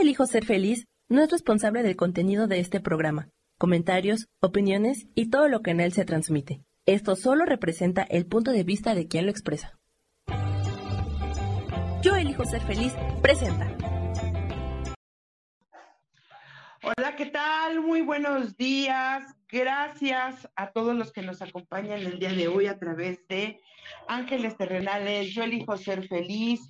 elijo ser feliz no es responsable del contenido de este programa, comentarios, opiniones y todo lo que en él se transmite. Esto solo representa el punto de vista de quien lo expresa. Yo elijo ser feliz, presenta. Hola, ¿qué tal? Muy buenos días. Gracias a todos los que nos acompañan el día de hoy a través de Ángeles Terrenales. Yo elijo ser feliz.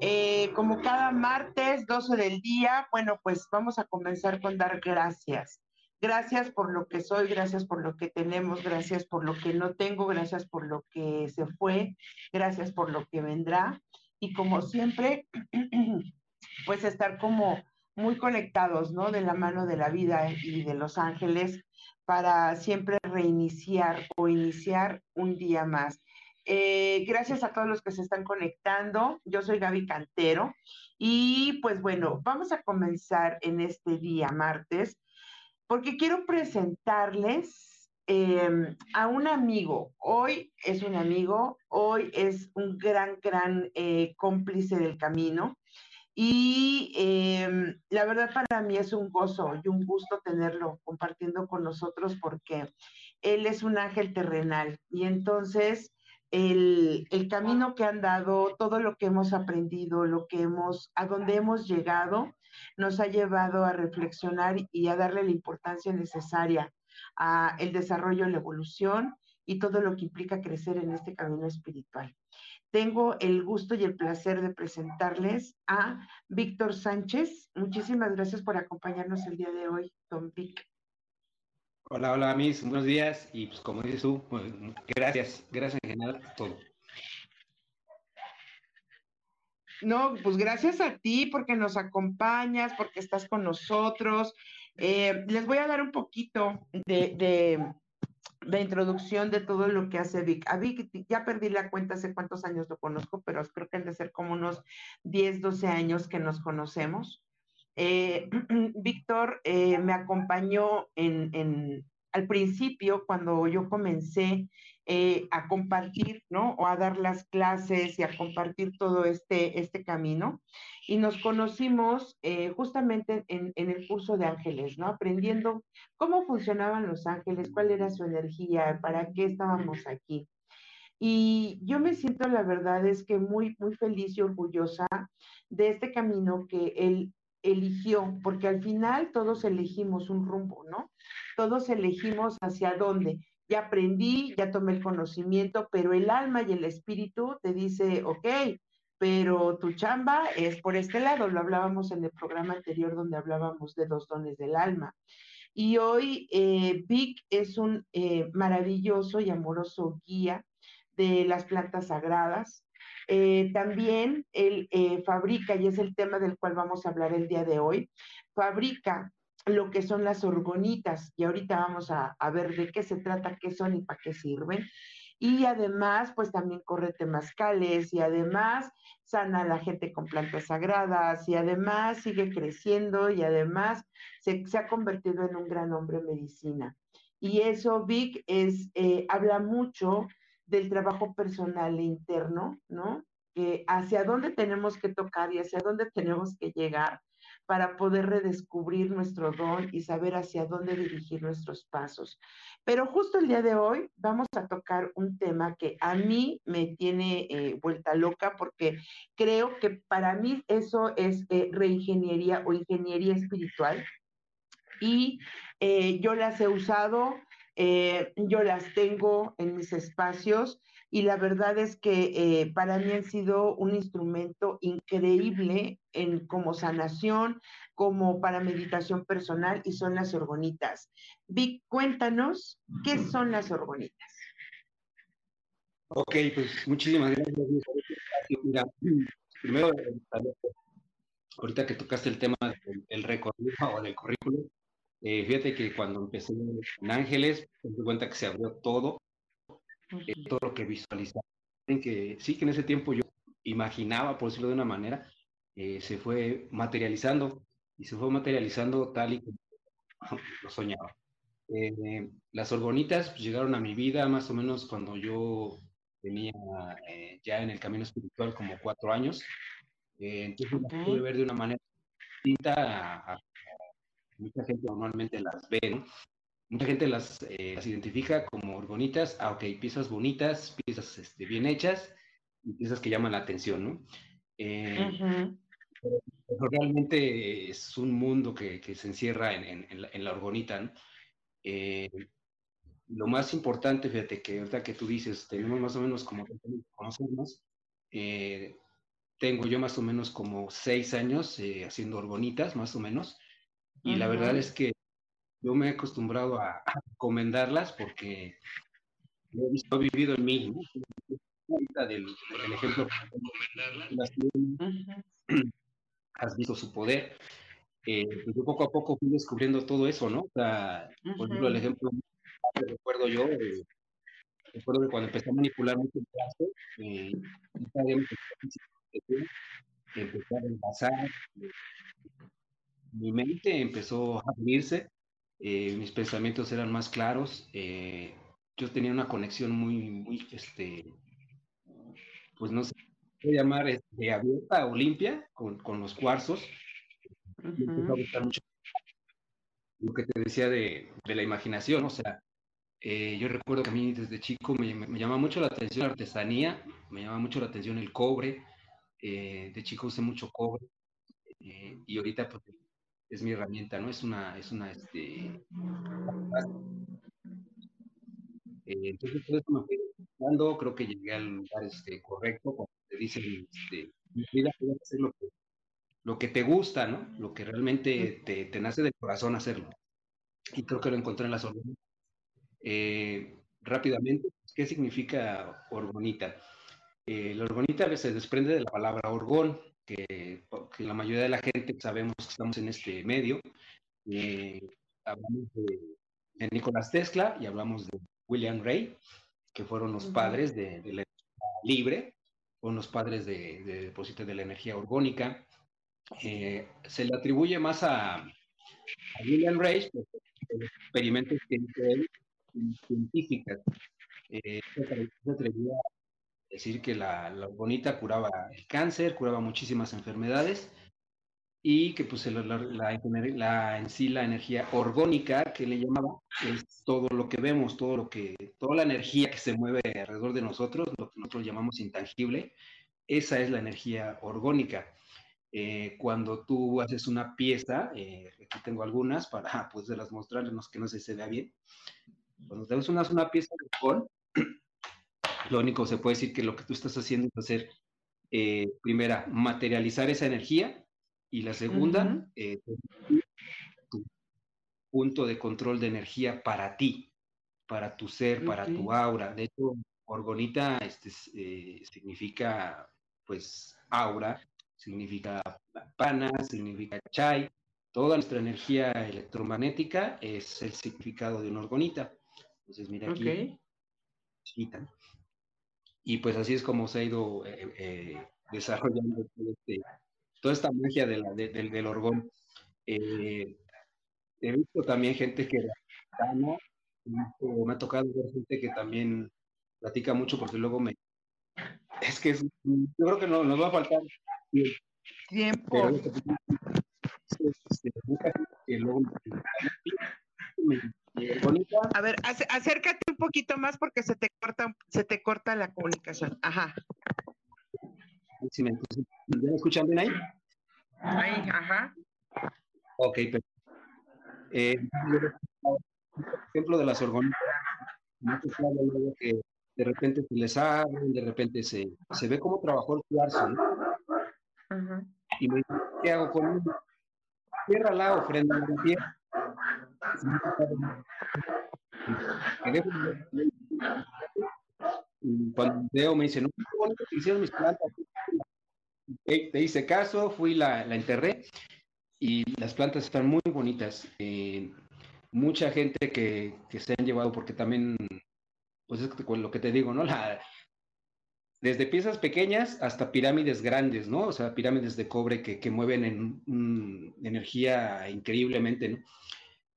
Eh, como cada martes, 12 del día, bueno, pues vamos a comenzar con dar gracias. Gracias por lo que soy, gracias por lo que tenemos, gracias por lo que no tengo, gracias por lo que se fue, gracias por lo que vendrá. Y como siempre, pues estar como muy conectados, ¿no? De la mano de la vida y de los ángeles para siempre reiniciar o iniciar un día más. Eh, gracias a todos los que se están conectando. Yo soy Gaby Cantero y pues bueno, vamos a comenzar en este día, martes, porque quiero presentarles em, a un amigo. Hoy es un amigo, hoy es un gran, gran eh, cómplice del camino. Y em, la verdad para mí es un gozo y un gusto tenerlo compartiendo con nosotros porque él es un ángel terrenal. Y entonces el, camino que han dado, todo lo que hemos aprendido, lo que hemos, a donde hemos llegado, nos ha llevado a reflexionar y a darle la importancia necesaria a el desarrollo, la evolución y todo lo que implica crecer en este camino espiritual. Tengo el gusto y el placer de presentarles a Víctor Sánchez. Muchísimas gracias por acompañarnos el día de hoy, don Vic. Hola, hola, mis buenos días. Y pues como dices tú, pues, gracias, gracias en general todo. No, pues gracias a ti porque nos acompañas, porque estás con nosotros. Eh, les voy a dar un poquito de, de, introducción de todo lo que hace Vic. A Vic ya perdí la cuenta hace cuántos años lo conozco, pero creo que han de ser como unos 10, 12 años que nos conocemos. Eh, Víctor eh, me acompañó al principio cuando yo comencé eh, a compartir, ¿no? O a dar las clases y a compartir todo este, este camino. Y nos conocimos justamente en, en, el curso de ángeles, ¿no? Aprendiendo cómo funcionaban los ángeles, cuál era su energía, para qué estábamos aquí. Y yo me siento, la verdad es que muy, muy feliz y orgullosa de este camino que él eligió, porque al final todos elegimos un rumbo, ¿no? Todos elegimos hacia dónde. Ya aprendí, ya tomé el conocimiento, pero el alma y el espíritu te dice, ok, pero tu chamba es por este lado. Lo hablábamos en el programa anterior donde hablábamos de dos dones del alma. Y hoy eh, Vic es un eh, maravilloso y amoroso guía de las plantas sagradas, eh, también él eh, fabrica, y es el tema del cual vamos a hablar el día de hoy, fabrica lo que son las orgonitas, y ahorita vamos a, ver de qué se trata, qué son y para qué sirven. Y además, pues también corre temazcales y además sana a la gente con plantas sagradas y además sigue creciendo y además se, ha convertido en un gran hombre medicina. Y eso, Vic, es, eh, habla mucho del trabajo personal e interno, ¿no? hacia dónde tenemos que tocar y hacia dónde tenemos que llegar para poder redescubrir nuestro don y saber hacia dónde dirigir nuestros pasos. Pero justo el día de hoy vamos a tocar un tema que a mí me tiene eh, vuelta loca porque creo que para mí eso es eh, reingeniería o ingeniería espiritual. Y eh, yo las he usado eh, yo las tengo en mis espacios y la verdad es que eh, para mí han sido un instrumento increíble en como sanación, como para meditación personal y son las orgonitas. Vic, cuéntanos qué son las orgonitas. Ok, pues muchísimas gracias. Mira, primero, ahorita que tocaste el tema del recorrido o del currículum, eh, fíjate que cuando empecé en Ángeles, me di cuenta que se abrió todo, eh, todo lo que visualizaba. Que sí que en ese tiempo yo imaginaba, por decirlo de una manera, eh, se fue materializando y se fue materializando tal y como lo soñaba. las orgonitas pues, llegaron a mi vida más o menos cuando yo tenía ya en el camino espiritual como cuatro años. entonces pude ver de una manera distinta a, mucha gente normalmente las ve, ¿no? Mucha gente las, eh, las identifica como orgonitas, ah, ok, piezas bonitas, piezas este, bien hechas y piezas que llaman la atención, ¿no? Eh, pero, realmente es un mundo que, que se encierra en, en, la, en la, orgonita, ¿no? Eh, lo más importante, fíjate que ahorita que tú dices, tenemos más o menos como conocernos, eh, tengo yo más o menos como seis años eh, haciendo orgonitas, más o menos, y uh -huh. la verdad es que yo me he acostumbrado a, a recomendarlas porque lo he, visto, vivido en mí, ¿no? Del, del ejemplo las, uh -huh. has visto su poder. Eh, pues yo poco a poco fui descubriendo todo eso, ¿no? O sea, uh -huh. por ejemplo, el ejemplo que recuerdo yo, eh, recuerdo que cuando empecé a manipular mucho el brazo, eh, empecé a envasar, mi mente empezó a abrirse, eh, mis pensamientos eran más claros, eh, yo tenía una conexión muy, muy, este, pues no sé, voy a llamar este, abierta o limpia con, con los cuarzos. Uh -huh. Me empezó a gustar mucho lo que te decía de, de la imaginación, o sea, eh, yo recuerdo que a mí desde chico me, me, me llamaba mucho la atención la artesanía, me llamaba mucho la atención el cobre, eh, de chico usé mucho cobre eh, y ahorita pues, es mi herramienta, ¿no? Es una, es una, este... Eh, entonces, todo eso me fui dando, creo que llegué al lugar este, correcto, como te dicen, este, vida hacer lo que, lo que te gusta, ¿no? Lo que realmente te, te nace del corazón hacerlo. Y creo que lo encontré en las órdenes eh, rápidamente, ¿qué significa orgonita? Eh, la orgonita se desprende de la palabra orgón, que, que, la mayoría de la gente sabemos que estamos en este medio. Eh, hablamos de, de, Nicolás Tesla y hablamos de William Ray, que fueron los padres de, de, la energía libre, fueron los padres de, de depósito de la energía orgónica. Eh, se le atribuye más a, a William Ray, los experimentos que hizo él científicas. Eh, se atrevía a decir que la, la, bonita curaba el cáncer, curaba muchísimas enfermedades y que pues la, la, la, en sí la energía orgónica que le llamaba es todo lo que vemos, todo lo que, toda la energía que se mueve alrededor de nosotros, lo que nosotros llamamos intangible, esa es la energía orgónica. Eh, cuando tú haces una pieza, eh, aquí tengo algunas para pues de las mostrarles que no sé si se vea bien, cuando te ves una, una pieza de alcohol, lo único que se puede decir que lo que tú estás haciendo es hacer, eh, primera, materializar esa energía y la segunda, uh -huh. eh, tu punto de control de energía para ti, para tu ser, okay. para tu aura. De hecho, orgonita este, eh, significa, pues, aura, significa pana, significa chai. Toda nuestra energía electromagnética es el significado de una orgonita. Entonces, mira aquí. Okay. Chiquita. Y pues así es como se ha ido eh, eh, desarrollando este, toda esta magia de la, de, del, del orgón. Eh, he visto también gente que ¿no? me ha tocado ver gente que también platica mucho porque luego me es que es, yo creo que no, nos va a faltar tiempo pero, este, que luego me, bonita. A ver, acércate un poquito más porque se te corta, se te corta la comunicación. Ajá. Si me, ¿Me escuchan bien ahí? Ahí, ajá. Ok, perfecto. Eh, ejemplo de las orgonitas, que de repente se les abren, de repente se, se ve cómo trabajó el cuarzo, ¿no? Uh -huh. Y me dice, ¿qué hago con él? Cierra la ofrenda de tierra cuando veo me dice, no, qué bonito hicieron mis plantas. Te hice caso, fui, la, la enterré y las plantas están muy bonitas. Eh, mucha gente que, que, se han llevado, porque también, pues es lo que te digo, ¿no? La, desde piezas pequeñas hasta pirámides grandes, ¿no? O sea, pirámides de cobre que, que mueven en, en, energía increíblemente, ¿no?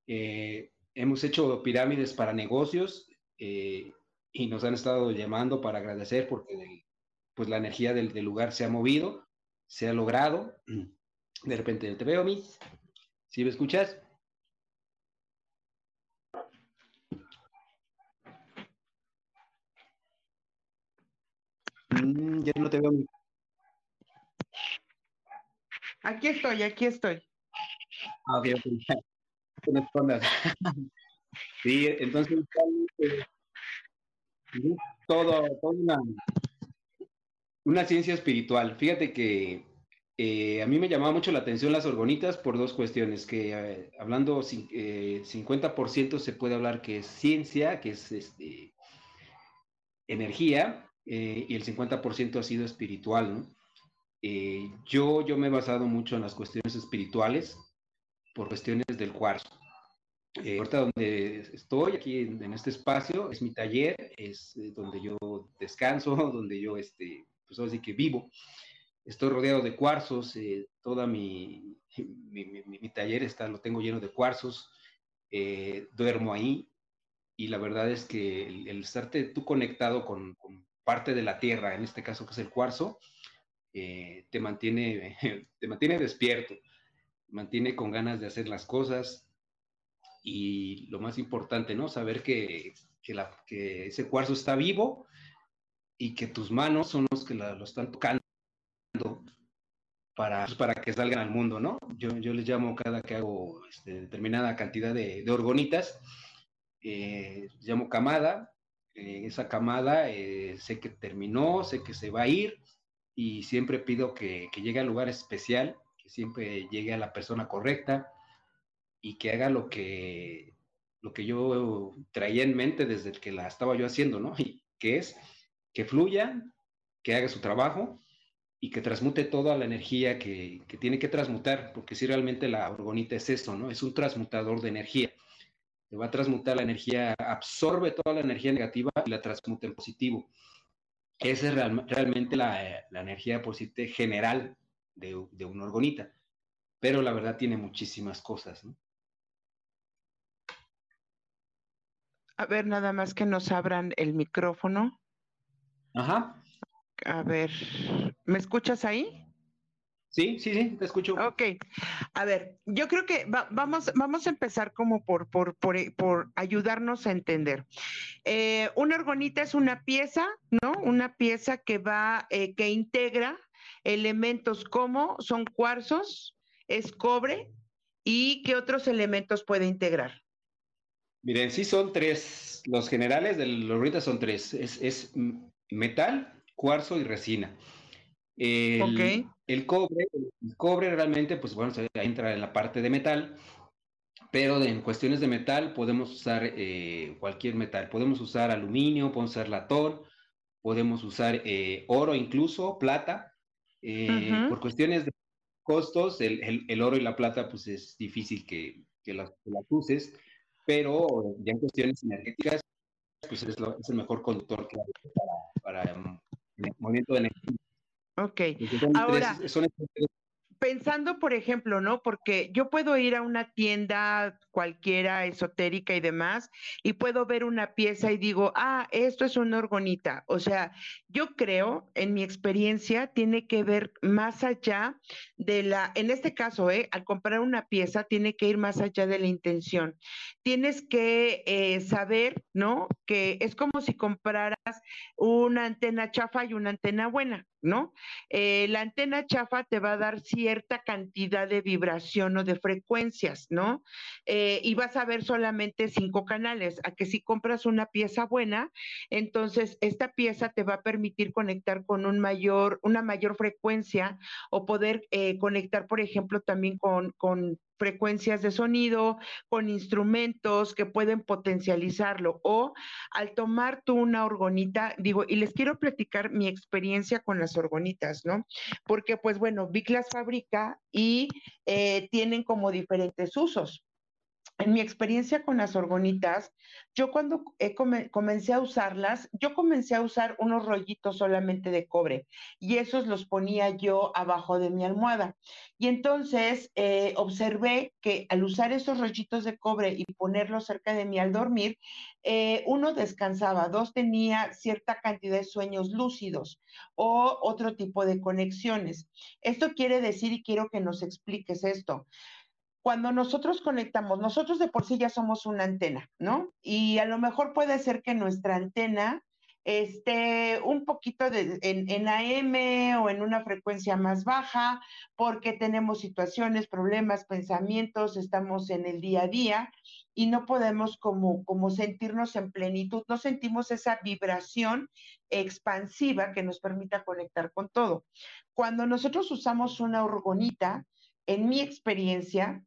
Eh, hemos hecho pirámides para negocios eh, y nos han estado llamando para agradecer porque pues la energía del, del, lugar se ha movido, se ha logrado. De repente te veo, Miss. ¿Sí me escuchas? Mm, ya no te veo. Aquí estoy, aquí estoy. Ah, ok. sí, entonces eh, todo, todo una, una ciencia espiritual. Fíjate que eh, a mí me llamaba mucho la atención las orgonitas por dos cuestiones, que eh, hablando 50% se puede hablar que es ciencia, que es este, energía, y el 50% ha sido espiritual, ¿no? yo, yo me he basado mucho en las cuestiones espirituales por cuestiones del cuarzo. Eh, ahorita donde estoy, aquí en, este espacio, es mi taller, es eh, donde yo descanso, donde yo, este, pues así que vivo. Estoy rodeado de cuarzos, eh, toda mi, mi, mi, taller está, lo tengo lleno de cuarzos, duermo ahí y la verdad es que el, el estarte tú conectado con, con, parte de la tierra, en este caso que es el cuarzo, te, mantiene, te mantiene despierto, mantiene con ganas de hacer las cosas, y lo más importante, ¿no? Saber que, que, la, que ese cuarzo está vivo y que tus manos son los que lo están tocando para, pues, para que salgan al mundo, ¿no? Yo, yo les llamo cada que hago este, determinada cantidad de, de orgonitas, eh, llamo camada, eh, esa camada eh, sé que terminó, sé que se va a ir y siempre pido que, que llegue al lugar especial, siempre llegue a la persona correcta, y que haga lo que, lo que yo traía en mente desde que la estaba yo haciendo, ¿no? Y que es que fluya, que haga su trabajo y que transmute toda la energía que, que tiene que transmutar, porque si realmente la orgonita es eso, ¿no? Es un transmutador de energía. Te va a transmutar la energía, absorbe toda la energía negativa y la transmuta en positivo. Esa es realmente la, la, energía positiva general de, de una orgonita, pero la verdad tiene muchísimas cosas, ¿no? A ver, nada más que nos abran el micrófono. Ajá. A ver, ¿me escuchas ahí? Sí, sí, sí, te escucho. Ok. A ver, yo creo que vamos, vamos a empezar como por, por, por, ayudarnos a entender. Eh, una orgonita es una pieza, ¿no? Una pieza que va, eh, que integra elementos como son cuarzos, es cobre y qué otros elementos puede integrar. Miren, sí son tres. Los generales de los ruidas son tres. Es, metal, cuarzo y resina. El, el cobre, el cobre realmente, pues bueno, entra en la parte de metal, pero en cuestiones de metal podemos usar eh, cualquier metal. Podemos usar aluminio, podemos usar latón, podemos usar eh, oro incluso, plata. Eh, por cuestiones de costos, el, el, oro y la plata, pues es difícil que, que las, que las uses pero ya en cuestiones energéticas, pues es, lo, es el mejor conductor que hay para, para um, el movimiento de energía. Ok. Ahora, son pensando, por ejemplo, ¿no? Porque yo puedo ir a una tienda cualquiera esotérica y demás y puedo ver una pieza y digo, ah, esto es una orgonita. O sea, yo creo, en mi experiencia, tiene que ver más allá de la, en este caso, ¿eh? al comprar una pieza, tiene que ir más allá de la intención. Tienes que eh, saber, ¿no? Que es como si compraras una antena chafa y una antena buena. ¿No? Eh, la antena chafa te va a dar cierta cantidad de vibración o de frecuencias, ¿no? Eh, y vas a ver solamente cinco canales. A que si compras una pieza buena, entonces esta pieza te va a permitir conectar con un mayor, una mayor frecuencia o poder eh, conectar, por ejemplo, también con, con frecuencias de sonido, con instrumentos que pueden potencializarlo. O al tomar tú una orgonita, digo, y les quiero platicar mi experiencia con las orgonitas, ¿no? Porque pues bueno, Vic las fabrica y eh, tienen como diferentes usos. En mi experiencia con las orgonitas, yo cuando comencé a usarlas, yo comencé a usar unos rollitos solamente de cobre y esos los ponía yo abajo de mi almohada. Y entonces eh, observé que al usar esos rollitos de cobre y ponerlos cerca de mí al dormir, eh, uno descansaba, dos tenía cierta cantidad de sueños lúcidos o otro tipo de conexiones. Esto quiere decir, y quiero que nos expliques esto, cuando nosotros conectamos, nosotros de por sí ya somos una antena, ¿no? Y a lo mejor puede ser que nuestra antena esté un poquito en, AM o en una frecuencia más baja, porque tenemos situaciones, problemas, pensamientos, estamos en el día a día y no podemos como, como sentirnos en plenitud, no sentimos esa vibración expansiva que nos permita conectar con todo. Cuando nosotros usamos una orgonita, en mi experiencia,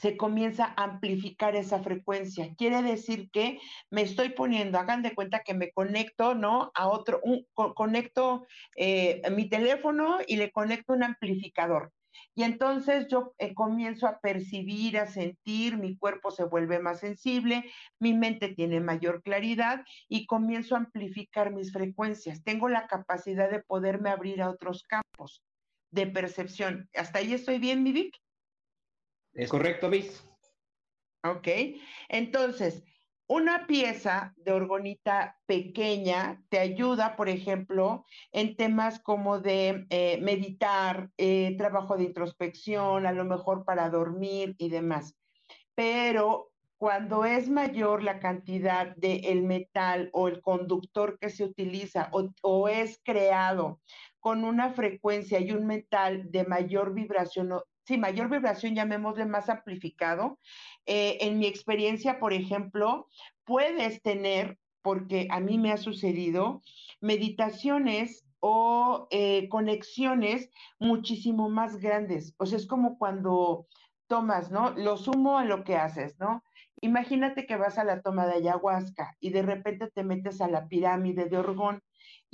se comienza a amplificar esa frecuencia. Quiere decir que me estoy poniendo, hagan de cuenta que me conecto, ¿no? A otro, un, conecto eh, mi teléfono y le conecto un amplificador. Y entonces yo eh, comienzo a percibir, a sentir, mi cuerpo se vuelve más sensible, mi mente tiene mayor claridad y comienzo a amplificar mis frecuencias. Tengo la capacidad de poderme abrir a otros campos de percepción. ¿Hasta ahí estoy bien, mi Vic? Es correcto, Miss. Ok, entonces, una pieza de orgonita pequeña te ayuda, por ejemplo, en temas como de eh, meditar, eh, trabajo de introspección, a lo mejor para dormir y demás. Pero cuando es mayor la cantidad del el metal o el conductor que se utiliza o, o, es creado con una frecuencia y un metal de mayor vibración sí, mayor vibración, llamémosle más amplificado. Eh, en mi experiencia, por ejemplo, puedes tener, porque a mí me ha sucedido, meditaciones o eh, conexiones muchísimo más grandes. O sea, es como cuando tomas, ¿no? Lo sumo a lo que haces, ¿no? Imagínate que vas a la toma de ayahuasca y de repente te metes a la pirámide de Orgón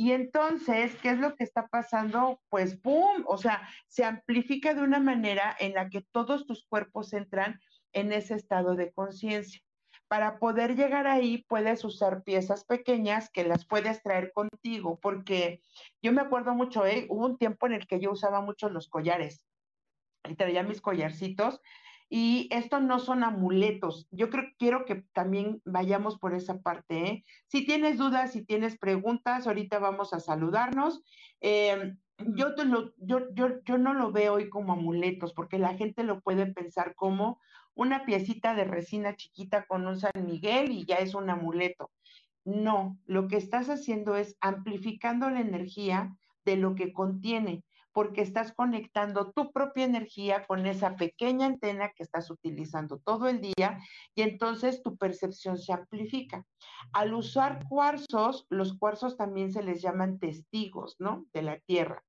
y entonces, ¿qué es lo que está pasando? Pues, ¡pum! O sea, se amplifica de una manera en la que todos tus cuerpos entran en ese estado de conciencia. Para poder llegar ahí, puedes usar piezas pequeñas que las puedes traer contigo, porque yo me acuerdo mucho, ¿eh? hubo un tiempo en el que yo usaba mucho los collares y traía mis collarcitos y esto no son amuletos. Yo creo, quiero que también vayamos por esa parte. ¿eh? Si tienes dudas, si tienes preguntas, ahorita vamos a saludarnos. Eh, yo, te lo, yo, yo, yo no lo veo hoy como amuletos, porque la gente lo puede pensar como una piecita de resina chiquita con un San Miguel y ya es un amuleto. No, lo que estás haciendo es amplificando la energía de lo que contiene porque estás conectando tu propia energía con esa pequeña antena que estás utilizando todo el día y entonces tu percepción se amplifica. Al usar cuarzos, los cuarzos también se les llaman testigos, ¿no? De la Tierra.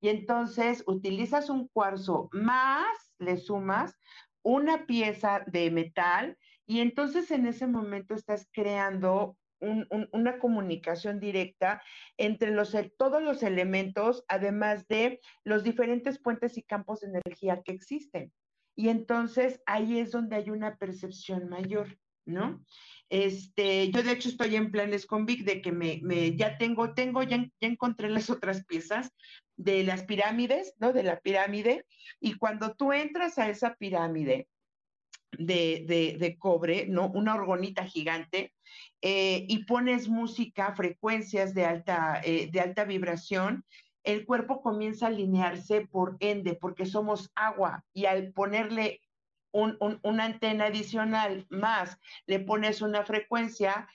Y entonces utilizas un cuarzo más, le sumas una pieza de metal y entonces en ese momento estás creando una comunicación directa entre los, todos los elementos, además de los diferentes puentes y campos de energía que existen. Y entonces ahí es donde hay una percepción mayor, ¿no? Este, yo de hecho estoy en planes con Vic de que me, ya tengo, tengo, ya, ya encontré las otras piezas de las pirámides, ¿no? De la pirámide. Y cuando tú entras a esa pirámide, de, de, cobre, ¿no? Una orgonita gigante, eh, y pones música, frecuencias de alta, eh, de alta vibración, el cuerpo comienza a alinearse por ende, porque somos agua, y al ponerle un, una antena adicional más, le pones una frecuencia,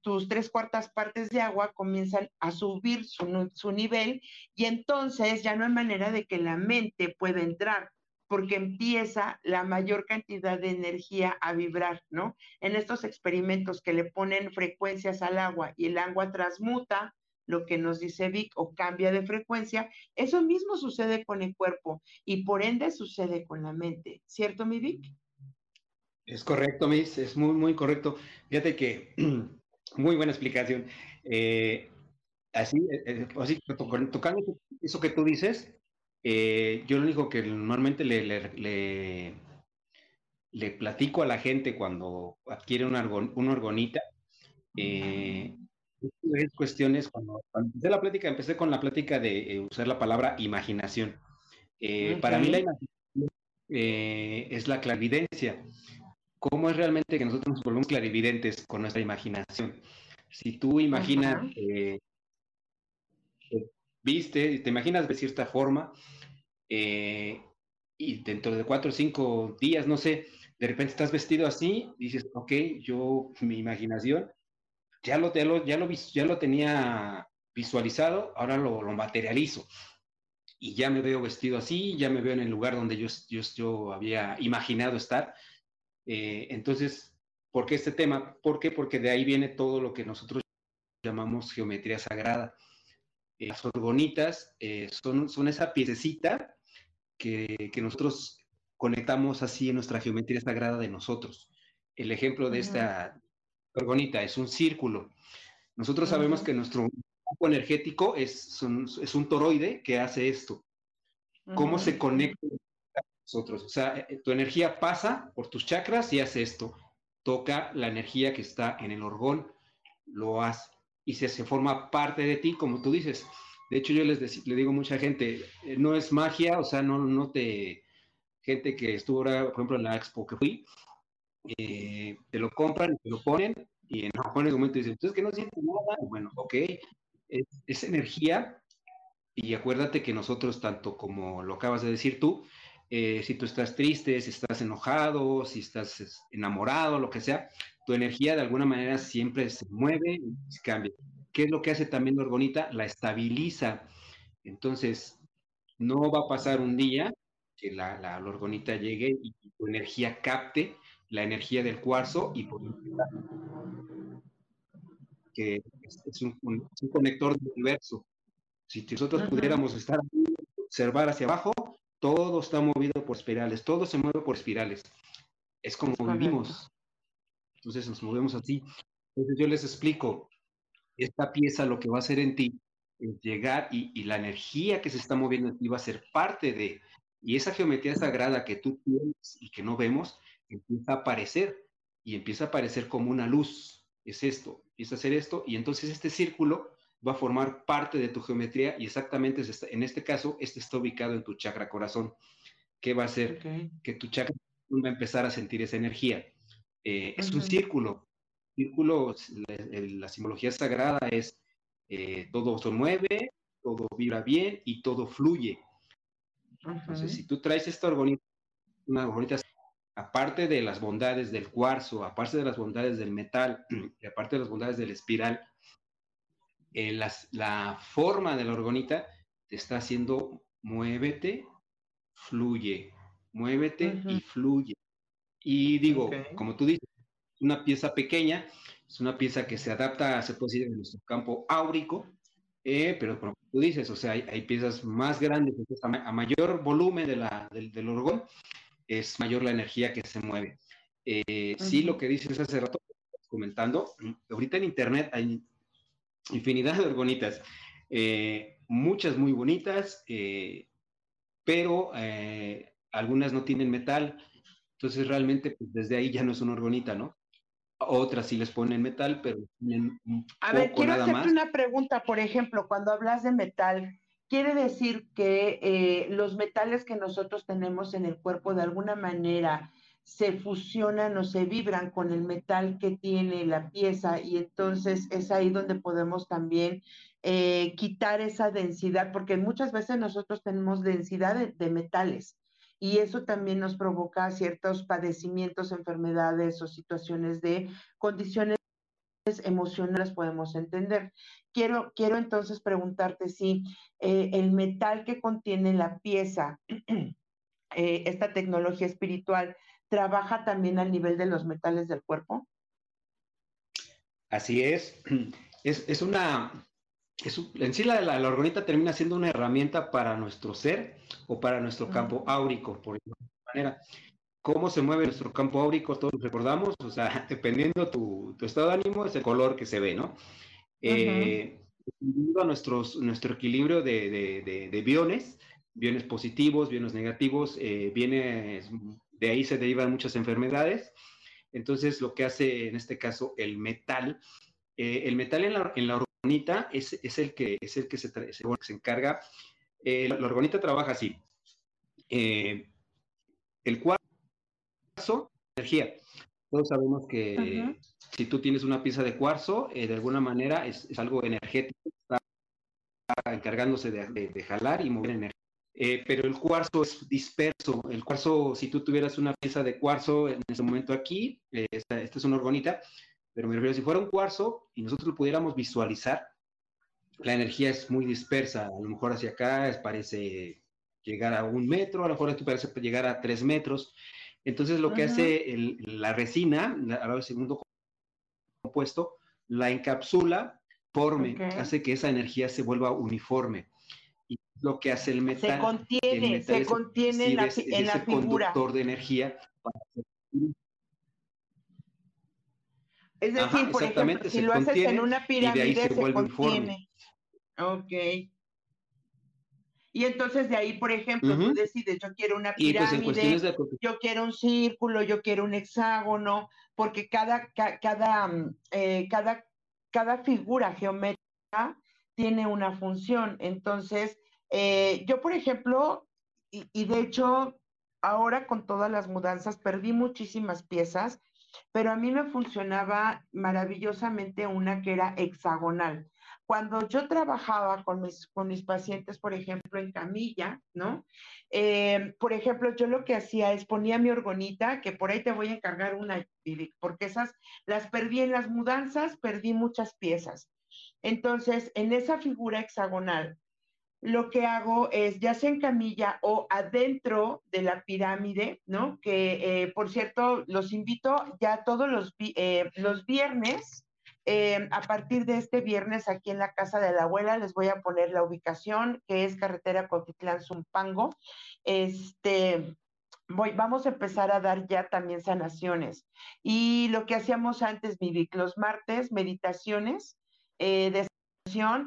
tus tres cuartas partes de agua comienzan a subir su, su nivel y entonces ya no hay manera de que la mente pueda entrar porque empieza la mayor cantidad de energía a vibrar, ¿no? En estos experimentos que le ponen frecuencias al agua y el agua transmuta, lo que nos dice Vic, o cambia de frecuencia, eso mismo sucede con el cuerpo y por ende sucede con la mente, ¿cierto, mi Vic? Es correcto, Miss, es muy, muy correcto. Fíjate que, muy buena explicación. Eh, así, eh, eh, así, tocando eso que tú dices, eh, yo lo único que normalmente le, le platico a la gente cuando adquiere una, una orgonita, eh, es cuestiones, cuando, empecé la plática, empecé con la plática de eh, usar la palabra imaginación. Eh, para mí la imaginación es la clarividencia. ¿Cómo es realmente que nosotros nos volvemos clarividentes con nuestra imaginación? Si tú imaginas, viste, te imaginas de cierta forma, y dentro de cuatro o cinco días, no sé, de repente estás vestido así, dices, ok, yo, mi imaginación, ya lo, ya lo, ya lo, ya lo tenía visualizado, ahora lo, lo, materializo. Y ya me veo vestido así, ya me veo en el lugar donde yo, yo, yo había imaginado estar. Eh, entonces, ¿por qué este tema? ¿Por qué? Porque de ahí viene todo lo que nosotros llamamos geometría sagrada. Eh, las orgonitas eh, son, son esa piececita que, que nosotros conectamos así en nuestra geometría sagrada de nosotros. El ejemplo de esta orgonita es un círculo. Nosotros sabemos que nuestro campo energético es, es, un toroide que hace esto. ¿Cómo se conecta a nosotros? O sea, eh, tu energía pasa por tus chakras y hace esto. Toca la energía que está en el orgón, lo hace y se, se forma parte de ti, como tú dices. De hecho, yo les le digo a mucha gente, eh, no es magia, o sea, no, no te gente que estuvo ahora, por ejemplo, en la expo que fui, eh, te lo compran, te lo ponen, y en un momento dicen, entonces que no siento nada, bueno, ok, es, energía, y acuérdate que nosotros, tanto como lo acabas de decir tú, eh, si tú estás triste, si estás enojado, si estás enamorado, lo que sea, tu energía de alguna manera siempre se mueve y cambia. ¿Qué es lo que hace también la orgonita? La estabiliza. Entonces, no va a pasar un día que la, la, orgonita llegue y tu energía capte la energía del cuarzo y por que es, un, conector del universo. Si nosotros pudiéramos estar observar hacia abajo, todo está movido por espirales, todo se mueve por espirales. Es como vivimos. Entonces nos movemos así. Entonces yo les explico, esta pieza lo que va a hacer en ti es llegar y, y la energía que se está moviendo en ti va a ser parte de, y esa geometría sagrada que tú tienes y que no vemos, empieza a aparecer y empieza a aparecer como una luz. Es esto, empieza a hacer esto y entonces este círculo va a formar parte de tu geometría y exactamente en este caso, este está ubicado en tu chakra corazón. ¿Qué va a hacer? Que tu chakra va a empezar a sentir esa energía. Eh, es un círculo. Círculo, la, simbología sagrada es eh, todo se mueve, todo vibra bien y todo fluye. Entonces, si tú traes esta orgonita, una orgonita, aparte de las bondades del cuarzo, aparte de las bondades del metal, y aparte de las bondades del espiral, eh, la forma de la orgonita te está haciendo muévete, fluye, muévete y fluye. Y digo, como tú dices, una pieza pequeña, es una pieza que se adapta, se puede decir, en nuestro campo áurico, eh, pero como tú dices, o sea, hay, piezas más grandes, a, mayor volumen de la, del, del, orgón, es mayor la energía que se mueve. Eh, sí, lo que dices hace rato, comentando, ahorita en Internet hay infinidad de orgonitas, eh, muchas muy bonitas, pero algunas no tienen metal, entonces realmente pues, desde ahí ya no es una orgonita, ¿no? Otras sí les ponen metal, pero tienen un A ver, quiero hacerte una pregunta. Por ejemplo, cuando hablas de metal, quiere decir que eh, los metales que nosotros tenemos en el cuerpo de alguna manera se fusionan o se vibran con el metal que tiene la pieza y entonces es ahí donde podemos también eh, quitar esa densidad, porque muchas veces nosotros tenemos densidad de metales y eso también nos provoca ciertos padecimientos, enfermedades o situaciones de condiciones emocionales podemos entender. Quiero, quiero entonces preguntarte si eh, el metal que contiene la pieza, eh, esta tecnología espiritual, trabaja también al nivel de los metales del cuerpo. Así es. Es, es una, en sí la, la, orgonita termina siendo una herramienta para nuestro ser o para nuestro campo áurico, por manera. ¿Cómo se mueve nuestro campo áurico? Todos recordamos, o sea, dependiendo tu, tu estado de ánimo, es el color que se ve, ¿no? Eh, nuestros, nuestro equilibrio de, de, de, biones, bienes positivos, bienes negativos, eh, de ahí se derivan muchas enfermedades. Entonces, lo que hace en este caso el metal, eh, el metal en la, en orgonita es, el que, es el que se, se, encarga, eh, la, orgonita trabaja así. el cuarzo, energía. Todos sabemos que si tú tienes una pieza de cuarzo, de alguna manera es, algo energético, está encargándose de jalar y mover energía. Eh, pero el cuarzo es disperso. El cuarzo, si tú tuvieras una pieza de cuarzo en ese momento aquí, eh, esta, es una orgonita, pero me refiero, si fuera un cuarzo y nosotros lo pudiéramos visualizar, la energía es muy dispersa. A lo mejor hacia acá parece llegar a un metro, a lo mejor esto parece llegar a tres metros. Entonces, lo que hace la resina, a el segundo compuesto, la encapsula, forme, hace que esa energía se vuelva uniforme lo que hace el metal. Se contiene, se contiene en la, en la figura. conductor de energía. Es decir, por ejemplo, si lo haces en una pirámide, se, se contiene. Ok. Y entonces de ahí, por ejemplo, tú decides, yo quiero una pues, pirámide, yo quiero un círculo, yo quiero un hexágono, porque cada, cada, mm, eh, cada, cada figura geométrica tiene una función. Entonces, eh, yo, por ejemplo, y, de hecho, ahora con todas las mudanzas perdí muchísimas piezas, pero a mí me funcionaba maravillosamente una que era hexagonal. Cuando yo trabajaba con mis, con mis pacientes, por ejemplo, en camilla, ¿no? Eh, por ejemplo, yo lo que hacía es ponía mi orgonita, que por ahí te voy a encargar una, porque esas las perdí en las mudanzas, perdí muchas piezas. Entonces, en esa figura hexagonal, lo que hago es, ya sea en camilla o adentro de la pirámide, ¿no? Que, eh, por cierto, los invito ya todos los, eh, los viernes, eh, a partir de este viernes aquí en la casa de la abuela, les voy a poner la ubicación, que es carretera Cotitlán Zumpango. Este, voy, vamos a empezar a dar ya también sanaciones. Y lo que hacíamos antes, Vivic, los martes, meditaciones de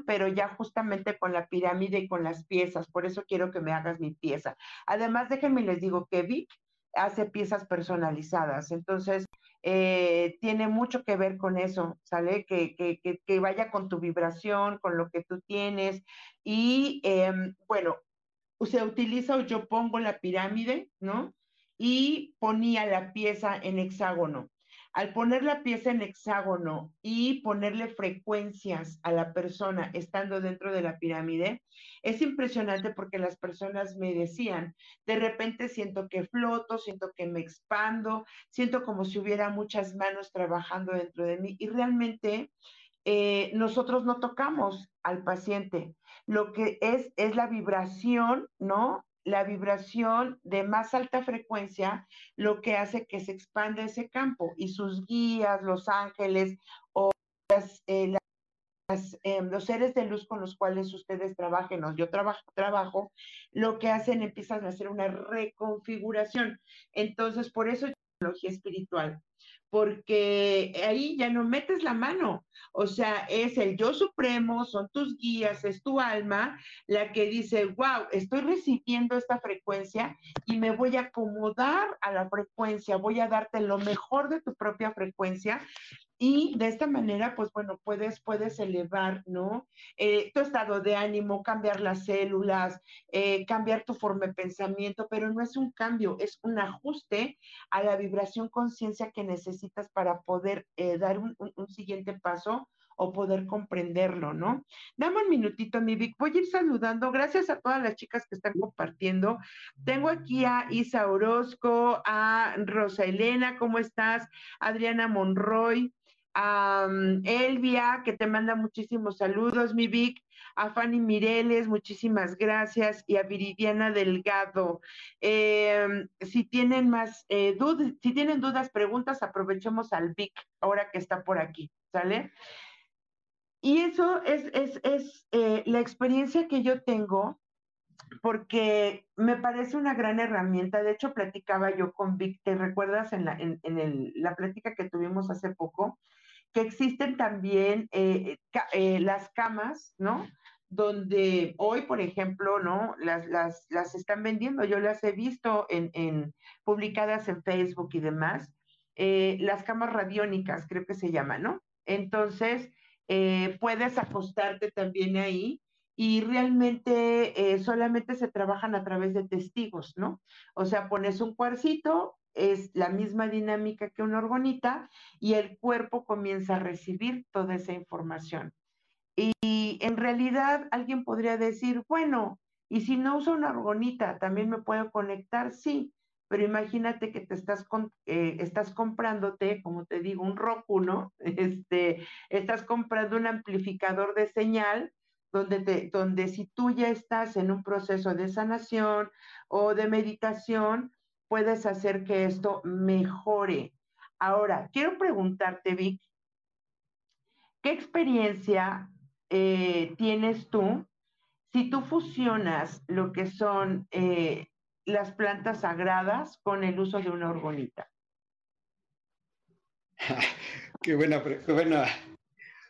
pero ya justamente con la pirámide y con las piezas. Por eso quiero que me hagas mi pieza. Además, déjenme les digo que Vic hace piezas personalizadas. Entonces, eh, tiene mucho que ver con eso, ¿sale? Que, que, que, vaya con tu vibración, con lo que tú tienes. Y em, bueno, se utiliza o yo pongo la pirámide, ¿no? Y ponía la pieza en hexágono al poner la pieza en hexágono y ponerle frecuencias a la persona estando dentro de la pirámide, es impresionante porque las personas me decían, de repente siento que floto, siento que me expando, siento como si hubiera muchas manos trabajando dentro de mí y realmente... Eh, nosotros no tocamos al paciente. Lo que es es la vibración, ¿no? La vibración de más alta frecuencia lo que hace que se expanda ese campo y sus guías, los ángeles o eh, em, los seres de luz con los cuales ustedes trabajen o yo trabajo, trabajo, lo que hacen empiezan a hacer una reconfiguración. Entonces, por eso es tecnología espiritual porque ahí ya no metes la mano. O sea, es el yo supremo, son tus guías, es tu alma la que dice, wow, estoy recibiendo esta frecuencia y me voy a acomodar a la frecuencia, voy a darte lo mejor de tu propia frecuencia y de esta manera, pues bueno, puedes, puedes elevar, ¿no? Eh, tu estado de ánimo, cambiar las células, eh, cambiar tu forma de pensamiento, pero no es un cambio, es un ajuste a la vibración conciencia que necesitas para poder eh, dar un, siguiente paso o poder comprenderlo, ¿no? Dame un minutito, mi Vic. Voy a ir saludando. Gracias a todas las chicas que están compartiendo. Tengo aquí a Isa Orozco, a Rosa Elena, ¿cómo estás? Adriana Monroy, a Elvia, que te manda muchísimos saludos, mi Vic, a Fanny Mireles, muchísimas gracias, y a Viridiana Delgado. Em, si tienen más eh, dudas, si tienen dudas, preguntas, aprovechemos al Vic ahora que está por aquí, ¿sale? Y eso es, es, es eh, la experiencia que yo tengo porque me parece una gran herramienta. De hecho, platicaba yo con Vic, ¿te recuerdas en la, en, en la plática que tuvimos hace poco? Que existen también eh, eh, las camas, ¿no? donde hoy, por ejemplo, ¿no? Las, las, las están vendiendo, yo las he visto en, publicadas en Facebook y demás, eh, las camas radiónicas, creo que se llama, ¿no? Entonces, puedes acostarte también ahí y realmente solamente se trabajan a través de testigos, ¿no? O sea, pones un cuarcito, es la misma dinámica que una orgonita y el cuerpo comienza a recibir toda esa información. Y en realidad alguien podría decir, bueno, y si no uso una orgonita, ¿también me puedo conectar? Sí, pero imagínate que te estás, eh, estás comprándote, como te digo, un Roku, ¿no? Este, estás comprando un amplificador de señal donde, te, donde si tú ya estás en un proceso de sanación o de meditación, puedes hacer que esto mejore. Ahora, quiero preguntarte, Vic, ¿qué experiencia eh, tienes tú si tú fusionas lo que son eh, las plantas sagradas con el uso de una orgonita? qué buena, qué buena.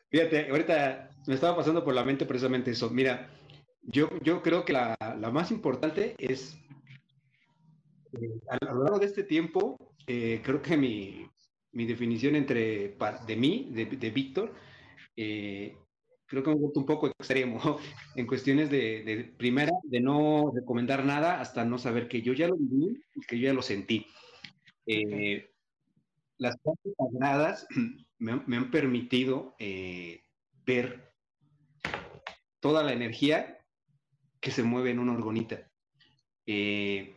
Fíjate, ahorita me estaba pasando por la mente precisamente eso. Mira, yo, yo creo que la, la más importante es, eh, a lo largo de este tiempo, creo que mi, mi, definición entre de mí, de, de Víctor, eh, creo que me gusta un poco extremo en cuestiones de, primera, de no recomendar nada hasta no saber que yo ya lo viví y que yo ya lo sentí. Eh, las plantas sagradas me, han permitido eh, ver toda la energía que se mueve en una orgonita. Eh,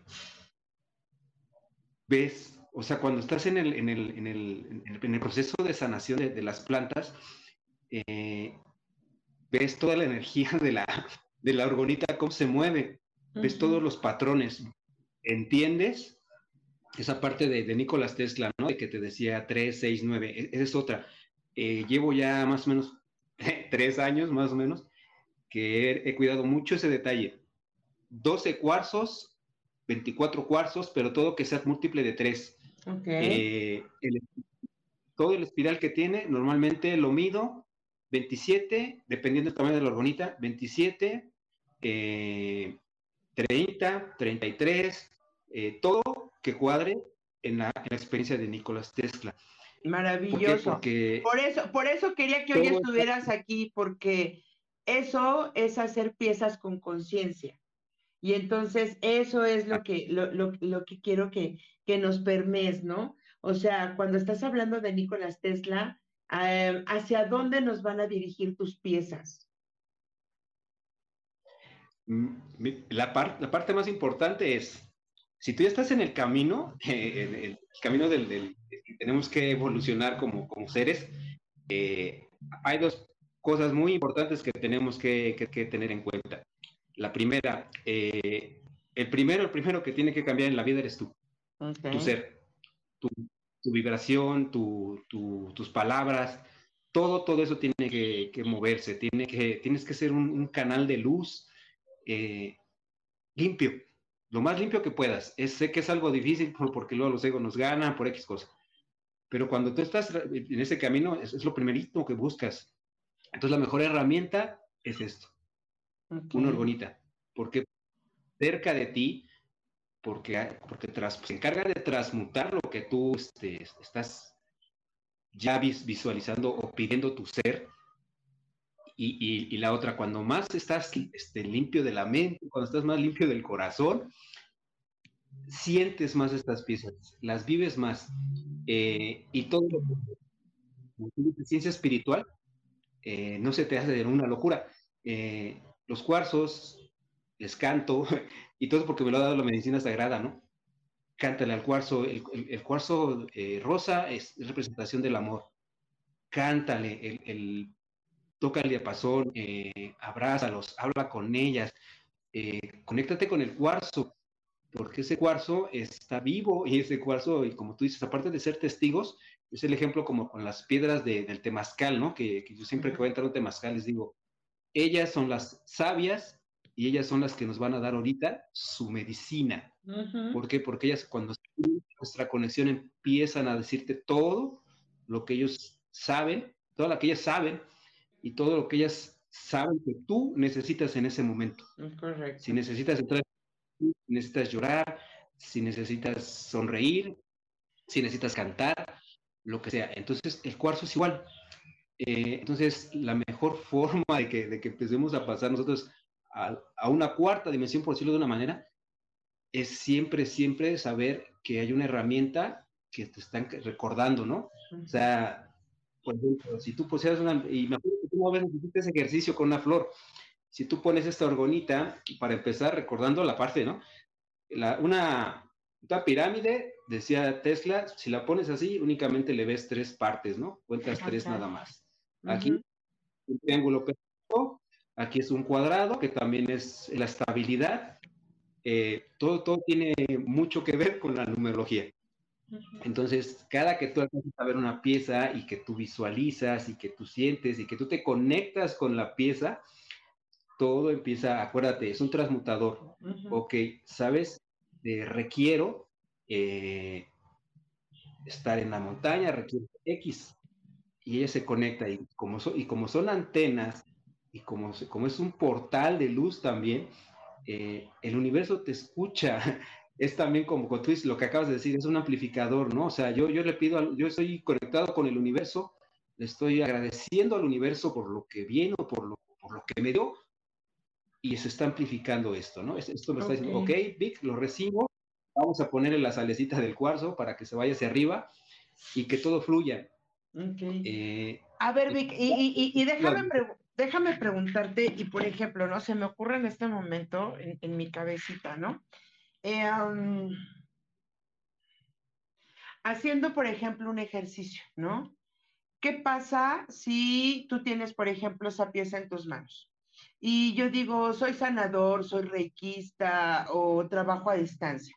ves, o sea, cuando estás en el, en el, en el, en el proceso de sanación de, de las plantas, eh, ves toda la energía de la, de la orgonita, cómo se mueve, ves todos los patrones, entiendes esa parte de, de Nicolás Tesla, ¿no? De que te decía 3, 6, 9, esa es otra. Eh, llevo ya más o menos tres años, más o menos, que he, cuidado mucho ese detalle. 12 cuarzos, 24 cuarzos, pero todo que sea múltiple de 3. Eh, todo el espiral que tiene, normalmente lo mido 27, dependiendo del tamaño de la orgonita, 27, 30, 33, todo que cuadre en la, experiencia de Nicolás Tesla. Maravilloso. Por, eso, por eso quería que hoy estuvieras aquí, porque eso es hacer piezas con conciencia. Y entonces eso es lo que, lo, lo, lo que quiero que, que nos permes, ¿no? O sea, cuando estás hablando de Nicolás Tesla, Em, ¿hacia dónde nos van a dirigir tus piezas? Mm, la, la parte más importante es, si tú ya estás en el camino, el, camino del, tenemos que evolucionar como, como seres, eh, hay dos cosas muy importantes que tenemos que, tener en cuenta. La primera, eh, el primero, el primero que tiene que cambiar en la vida eres tú, tu ser, tu, tu vibración, tus palabras, todo, todo eso tiene que, moverse, tiene que, tienes que ser un, canal de luz eh, limpio, lo más limpio que puedas. sé que es algo difícil porque luego los egos nos ganan por X cosas, pero cuando tú estás en ese camino es, lo primerito que buscas. Entonces la mejor herramienta es esto, una orgonita, porque cerca de ti porque, porque se encarga de transmutar lo que tú este, estás ya visualizando o pidiendo tu ser. Y, y, la otra, cuando más estás este, limpio de la mente, cuando estás más limpio del corazón, sientes más estas piezas, las vives más. Eh, y todo lo que ciencia espiritual eh, no se te hace de una locura. Eh, los cuarzos, les canto, y todo porque me lo ha dado la medicina sagrada, ¿no? Cántale al cuarzo, el, el, cuarzo eh, rosa es representación del amor. Cántale, el, el toca el diapasón, eh, abrázalos, habla con ellas, eh, conéctate con el cuarzo, porque ese cuarzo está vivo y ese cuarzo, y como tú dices, aparte de ser testigos, es el ejemplo como con las piedras del temazcal, ¿no? Que, que, yo siempre que voy a entrar a un temazcal les digo, ellas son las sabias y ellas son las que nos van a dar ahorita su medicina. ¿Por qué? Porque ellas cuando nuestra conexión empiezan a decirte todo lo que ellos saben, todo lo que ellas saben y todo lo que ellas saben que tú necesitas en ese momento. Correcto. Si necesitas entrar, si necesitas llorar, si necesitas sonreír, si necesitas cantar, lo que sea. Entonces, el cuarzo es igual. Eh, entonces, la mejor forma de que, de que empecemos a pasar nosotros a, a, una cuarta dimensión, por decirlo de una manera, es siempre, siempre saber que hay una herramienta que te están recordando, ¿no? O sea, por ejemplo, si tú poseas una, y me acuerdo que tú una vez hiciste ese ejercicio con una flor, si tú pones esta orgonita, para empezar recordando la parte, ¿no? La, una, una pirámide, decía Tesla, si la pones así, únicamente le ves tres partes, ¿no? Cuentas tres nada más. Aquí, un triángulo perfecto, aquí es un cuadrado, que también es la estabilidad. Eh, todo, todo tiene mucho que ver con la numerología. Entonces, cada que tú alcanzas a ver una pieza y que tú visualizas y que tú sientes y que tú te conectas con la pieza, todo empieza, acuérdate, es un transmutador. Ok, ¿sabes? requiero eh, estar en la montaña, requiero X. Y ella se conecta y como, y como son antenas y como, como es un portal de luz también, eh, el universo te escucha. Es también como con lo que acabas de decir, es un amplificador, ¿no? O sea, yo, yo le pido, yo estoy conectado con el universo, le estoy agradeciendo al universo por lo que viene o por lo, por lo que me dio, y se está amplificando esto, ¿no? Esto me está diciendo, ok, Vic, lo recibo, vamos a ponerle la salecita del cuarzo para que se vaya hacia arriba y que todo fluya. Eh, a ver, Vic, y, y, déjame, déjame, preguntarte, y por ejemplo, ¿no? Se me ocurre en este momento, en, mi cabecita, ¿no? Eh, haciendo, por ejemplo, un ejercicio, ¿no? ¿Qué pasa si tú tienes, por ejemplo, esa pieza en tus manos? y yo digo, soy sanador, soy reikista o trabajo a distancia.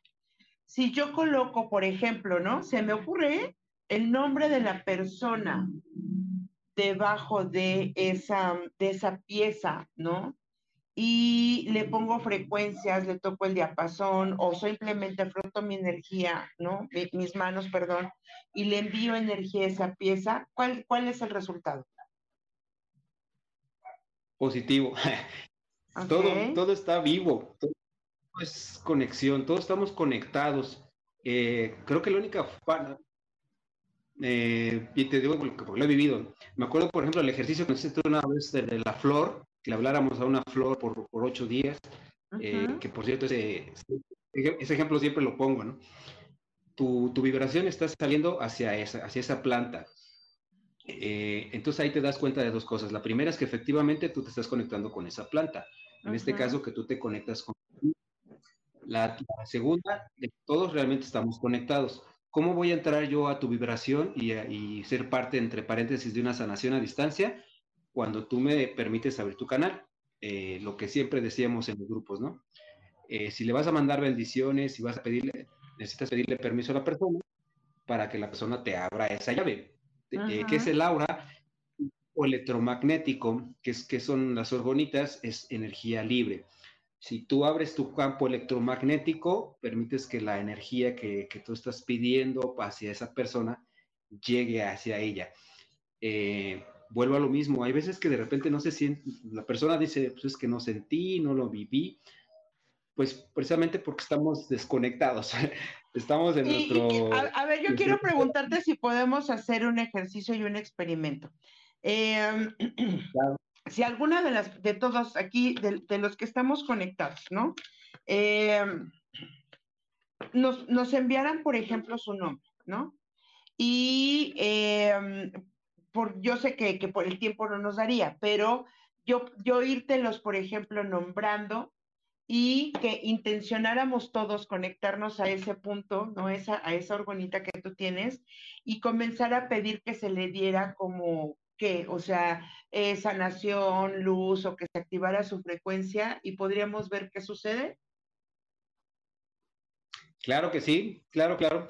Si yo coloco, por ejemplo, ¿no? Se me ocurre el nombre de la persona debajo de esa, de esa pieza, ¿no? Y le pongo frecuencias, le toco el diapasón o simplemente froto mi energía, ¿no? mis manos, perdón, y le envío energía a esa pieza. ¿Cuál, cuál es el resultado? positivo. Todo, todo está vivo, todo es conexión, todos estamos conectados. Eh, creo que la única eh, y te digo porque, lo he vivido. Me acuerdo, por ejemplo, el ejercicio que hiciste una vez de, la flor, que le habláramos a una flor por, por ocho días, eh, que por cierto, ese, ese, ejemplo siempre lo pongo, ¿no? Tu, tu vibración está saliendo hacia esa, hacia esa planta. Eh, entonces ahí te das cuenta de dos cosas. La primera es que efectivamente tú te estás conectando con esa planta. En este caso, que tú te conectas con... La, segunda, de que todos realmente estamos conectados. ¿Cómo voy a entrar yo a tu vibración y, ser parte, entre paréntesis, de una sanación a distancia? Cuando tú me permites abrir tu canal. Eh, lo que siempre decíamos en los grupos, ¿no? Eh, si le vas a mandar bendiciones, si vas a pedirle, necesitas pedirle permiso a la persona para que la persona te abra esa llave eh, que es el aura o electromagnético, que, es, que son las orgonitas, es energía libre. Si tú abres tu campo electromagnético, permites que la energía que, que tú estás pidiendo hacia esa persona llegue hacia ella. Eh, vuelvo a lo mismo, hay veces que de repente no se siente, la persona dice, pues es que no sentí, no lo viví, pues precisamente porque estamos desconectados. Estamos en nuestro... a, ver, yo quiero preguntarte si podemos hacer un ejercicio y un experimento. Em, si alguna de las, de todos aquí, de, los que estamos conectados, ¿no? Em, nos, nos, enviaran, por ejemplo, su nombre, ¿no? Y em, por, yo sé que, que, por el tiempo no nos daría, pero yo, yo írtelos, por ejemplo, nombrando y que intencionáramos todos conectarnos a ese punto, ¿no? Esa, a esa orgonita que tú tienes y comenzar a pedir que se le diera como que, o sea, eh, sanación, luz o que se activara su frecuencia y podríamos ver qué sucede. Claro que sí, claro, claro.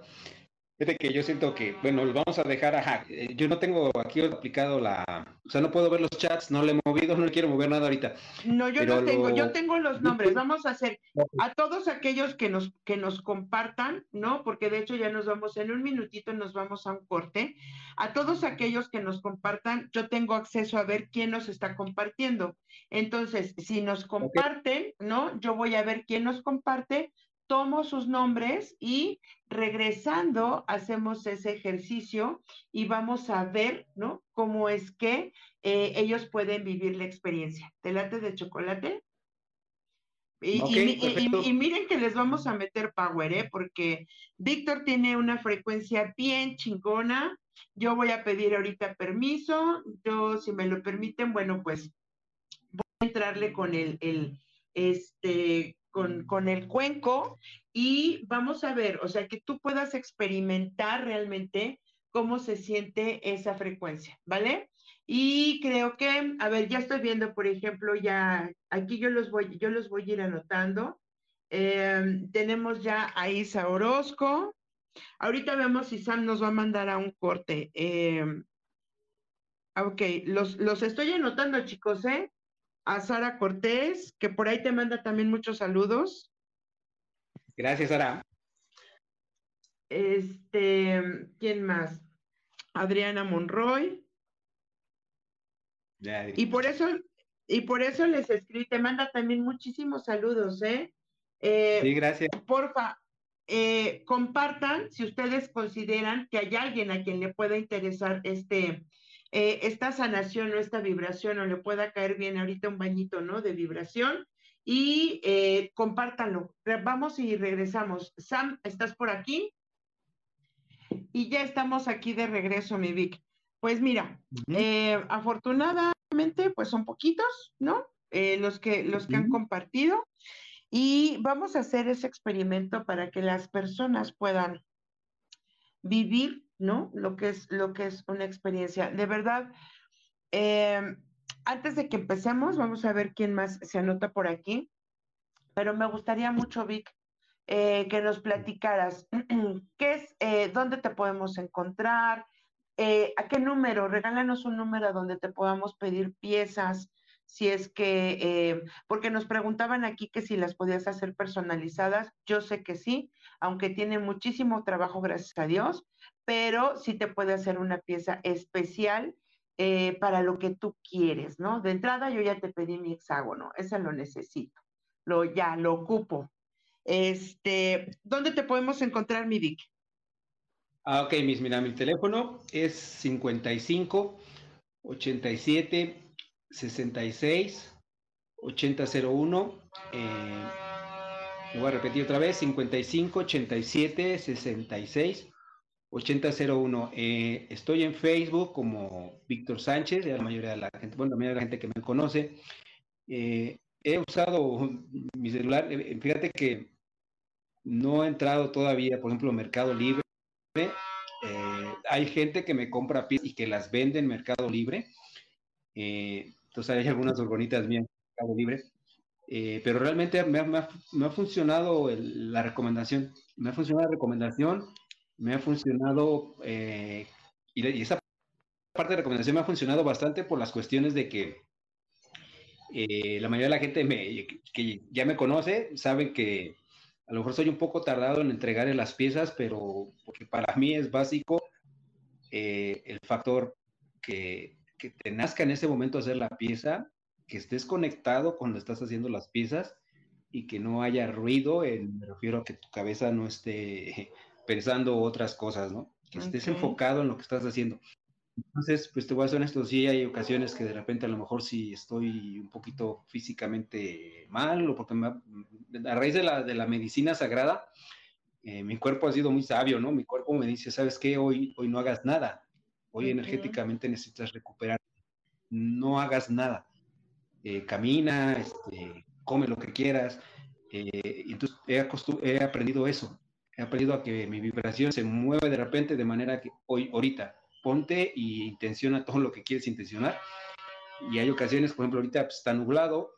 Fíjate que yo siento que, bueno, lo vamos a dejar, a eh, yo no tengo aquí aplicado la, o sea, no puedo ver los chats, no le he movido, no le quiero mover nada ahorita. No, yo no tengo, yo tengo los nombres, vamos a hacer a todos aquellos que nos, que nos compartan, ¿no? Porque de hecho ya nos vamos, en un minutito nos vamos a un corte, a todos aquellos que nos compartan, yo tengo acceso a ver quién nos está compartiendo. Entonces, si nos comparten, ¿no? Yo voy a ver quién nos comparte, tomo sus nombres y regresando hacemos ese ejercicio y vamos a ver, ¿no? Cómo es que eh, ellos pueden vivir la experiencia. ¿Te late de chocolate? Y, y, miren que les vamos a meter power, ¿eh? Porque Víctor tiene una frecuencia bien chingona. Yo voy a pedir ahorita permiso. Yo, si me lo permiten, bueno, pues voy a entrarle con el, el este, con, el cuenco y vamos a ver, o sea, que tú puedas experimentar realmente cómo se siente esa frecuencia, ¿vale? Y creo que, a ver, ya estoy viendo, por ejemplo, ya aquí yo los voy, yo los voy a ir anotando. Em, tenemos ya a Isa Orozco. Ahorita vemos si Sam nos va a mandar a un corte. Em, ok, los, los estoy anotando, chicos, ¿eh? A Sara Cortés, que por ahí te manda también muchos saludos. Gracias, Sara. Este, ¿quién más? Adriana Monroy. y por eso, y por eso les escribí, te manda también muchísimos saludos, ¿eh? eh sí, gracias. Porfa, eh, compartan si ustedes consideran que hay alguien a quien le pueda interesar este, eh, esta sanación o esta vibración o le pueda caer bien ahorita un bañito, ¿no? De vibración y eh, compártanlo. Vamos y regresamos. Sam, ¿estás por aquí? Y ya estamos aquí de regreso, mi Vic. Pues mira, eh, afortunadamente, pues son poquitos, ¿no? los que, los que han compartido. Y vamos a hacer ese experimento para que las personas puedan vivir ¿no? Lo que es, lo que es una experiencia. De verdad, em, antes de que empecemos, vamos a ver quién más se anota por aquí, pero me gustaría mucho, Vic, eh, que nos platicaras qué es, eh, dónde te podemos encontrar, eh, a qué número, regálanos un número donde te podamos pedir piezas, si es que, porque nos preguntaban aquí que si las podías hacer personalizadas, yo sé que sí, aunque tiene muchísimo trabajo, gracias a Dios, pero sí te puede hacer una pieza especial eh, para lo que tú quieres, ¿no? De entrada yo ya te pedí mi hexágono, ese lo necesito, lo ya, lo ocupo. Este, ¿dónde te podemos encontrar, mi Vic? Ah, ok, mis, mira, mi teléfono es 55 87 66 8001. Eh, lo voy a repetir otra vez, 55 87 66 8001. Eh, estoy en Facebook como Víctor Sánchez, la mayoría de la gente, bueno, la mayoría de la gente que me conoce. Eh, he usado mi celular, eh, fíjate que no he entrado todavía, por ejemplo, Mercado Libre. hay gente que me compra piezas y que las vende en Mercado Libre. Entonces hay algunas orgonitas mías en Mercado Libre. pero realmente me ha, funcionado la recomendación. Me ha funcionado la recomendación me ha funcionado, eh, y, esa parte de recomendación me ha funcionado bastante por las cuestiones de que eh, la mayoría de la gente me, que ya me conoce sabe que a lo mejor soy un poco tardado en entregar las piezas, pero porque para mí es básico eh, el factor que, que, te nazca en ese momento hacer la pieza, que estés conectado cuando estás haciendo las piezas y que no haya ruido, me refiero a que tu cabeza no esté pensando otras cosas, ¿no? Que estés enfocado en lo que estás haciendo. Entonces, pues te voy a ser honesto, sí hay ocasiones que de repente a lo mejor sí estoy un poquito físicamente mal, o porque a raíz de la, de la medicina sagrada, eh, mi cuerpo ha sido muy sabio, ¿no? Mi cuerpo me dice, ¿sabes qué? Hoy, hoy no hagas nada. Hoy energéticamente necesitas recuperar. No hagas nada. Eh, camina, este, come lo que quieras. Eh, entonces he, he aprendido eso he aprendido a que mi vibración se mueve de repente de manera que hoy, ahorita, ponte y intenciona todo lo que quieres intencionar. Y hay ocasiones, por ejemplo, ahorita pues, está nublado,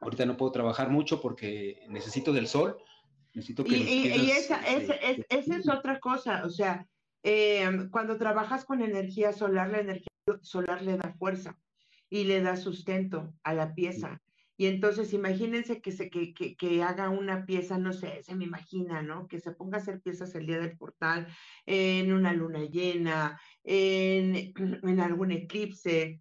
ahorita no puedo trabajar mucho porque necesito del sol, necesito que... Y, esa, es, es otra cosa, o sea, Eh, cuando trabajas con energía solar, la energía solar le da fuerza y le da sustento a la pieza. Y entonces imagínense que, se, que, que, haga una pieza, no sé, se me imagina, ¿no? Que se ponga a hacer piezas el día del portal, en una luna llena, en, en algún eclipse.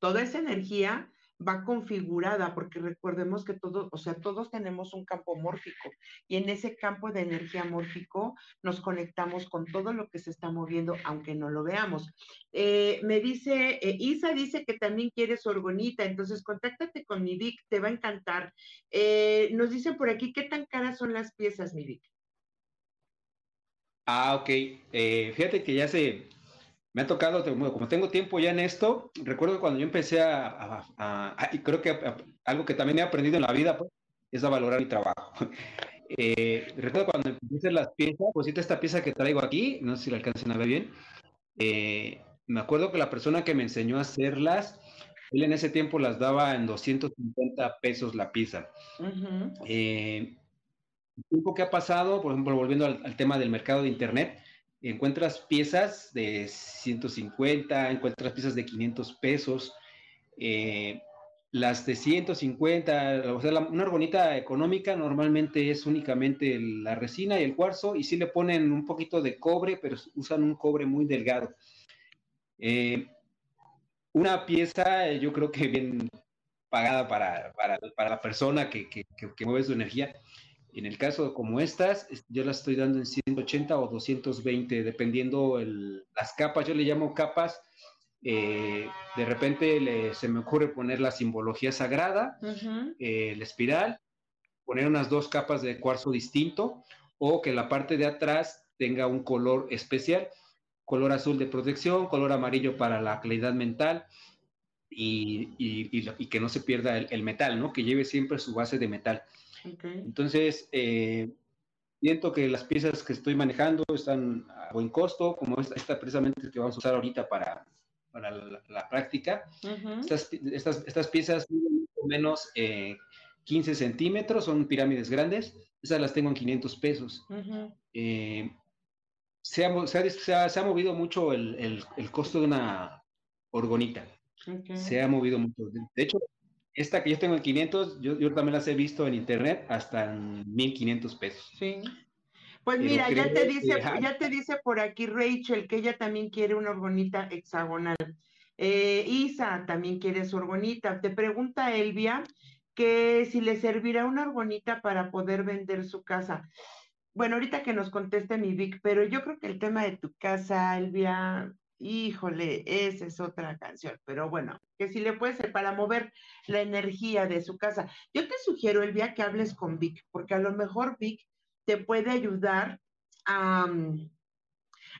Toda esa energía va configurada, porque recordemos que todos, o sea, todos tenemos un campo mórfico y en ese campo de energía mórfico nos conectamos con todo lo que se está moviendo, aunque no lo veamos. Eh, me dice, eh, Isa dice que también quiere su orgonita, entonces contáctate con mi Vic, te va a encantar. Eh, nos dicen por aquí, ¿qué tan caras son las piezas, mi Vic? Ah, ok. fíjate que ya se, me ha tocado, como tengo tiempo ya en esto, recuerdo cuando yo empecé a, y creo que algo que también he aprendido en la vida, pues, es a valorar mi trabajo. Eh, recuerdo cuando empecé a las piezas, pues esta pieza que traigo aquí, no sé si la alcancen a ver bien, eh, me acuerdo que la persona que me enseñó a hacerlas, él en ese tiempo las daba en 250 pesos la pieza. Eh, el tiempo que ha pasado, por ejemplo, volviendo al tema del mercado de Internet, encuentras piezas de 150, encuentras piezas de 500 pesos, eh, las de 150, o sea, una argonita económica normalmente es únicamente la resina y el cuarzo, y sí le ponen un poquito de cobre, pero usan un cobre muy delgado. Eh, una pieza, yo creo que bien pagada para, la persona que, que mueve su energía, en el caso como estas, yo las estoy dando en 180 o 220, dependiendo las capas, yo le llamo capas. Eh, de repente se me ocurre poner la simbología sagrada, eh, el espiral, poner unas dos capas de cuarzo distinto o que la parte de atrás tenga un color especial, color azul de protección, color amarillo para la claridad mental y, que no se pierda el, el, metal, ¿no? Que lleve siempre su base de metal. Entonces, eh, siento que las piezas que estoy manejando están a buen costo, como esta, precisamente que vamos a usar ahorita para, para la, práctica. estas, estas, estas, piezas menos 15 eh, centímetros, son pirámides grandes. Esas las tengo en 500 pesos. Eh, se, ha, se, ha, se, ha, movido mucho el, el, el, costo de una orgonita. Se ha movido mucho. De hecho, esta que yo tengo en 500, yo, yo también las he visto en internet hasta en 1500 pesos. Sí. Pues mira, ya te dice, ya te dice por aquí Rachel que ella también quiere una orgonita hexagonal. Eh, Isa también quiere su orgonita. Te pregunta Elvia que si le servirá una orgonita para poder vender su casa. Bueno, ahorita que nos conteste mi Vic, pero yo creo que el tema de tu casa, Elvia, híjole, esa es otra canción, pero bueno, que si le puede ser para mover la energía de su casa. Yo te sugiero, el día que hables con Vic, porque a lo mejor Vic te puede ayudar mm,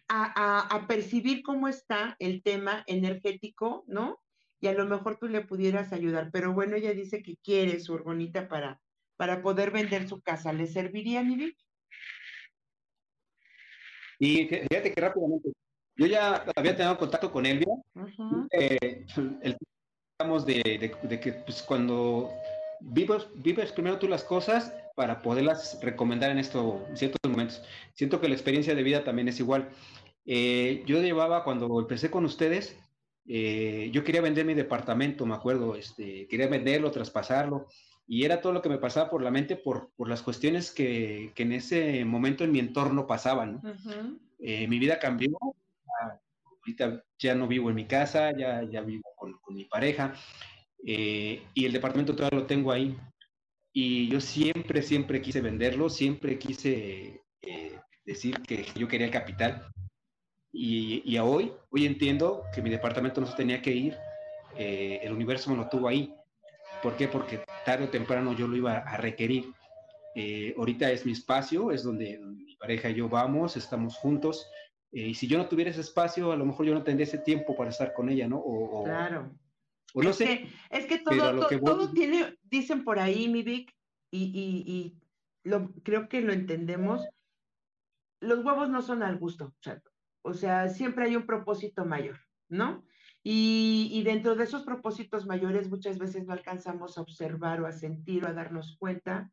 a, a, percibir cómo está el tema energético, ¿no? Y a lo mejor tú le pudieras ayudar, pero bueno, ella dice que quiere su orgonita para, para poder vender su casa. ¿Le serviría, mi Vic? Y fíjate que rápidamente, yo ya había tenido contacto con Elvia. Eh, el, digamos, de, de, que pues, cuando vives, vives primero tú las cosas para poderlas recomendar en, esto, ciertos momentos. Siento que la experiencia de vida también es igual. Eh, yo llevaba, cuando empecé con ustedes, eh, yo quería vender mi departamento, me acuerdo, este, quería venderlo, traspasarlo, y era todo lo que me pasaba por la mente por, por las cuestiones que, que, en ese momento en mi entorno pasaban. mi vida cambió, ahorita ya no vivo en mi casa, ya, ya vivo con, mi pareja eh, y el departamento todavía lo tengo ahí. Y yo siempre, siempre quise venderlo, siempre quise eh, decir que yo quería el capital. Y, y, hoy, hoy entiendo que mi departamento no se tenía que ir, eh, el universo me lo tuvo ahí. ¿Por qué? Porque tarde o temprano yo lo iba a requerir. ahorita es mi espacio, es donde, mi pareja y yo vamos, estamos juntos, eh, y si yo no tuviera ese espacio, a lo mejor yo no tendría ese tiempo para estar con ella, ¿no? O, claro. O no es sé. Que, es que todo, todo, tiene, dicen por ahí, mi Vic, y, y, y lo, creo que lo entendemos, los huevos no son al gusto, o sea, siempre hay un propósito mayor, ¿no? Y, y, dentro de esos propósitos mayores muchas veces no alcanzamos a observar o a sentir o a darnos cuenta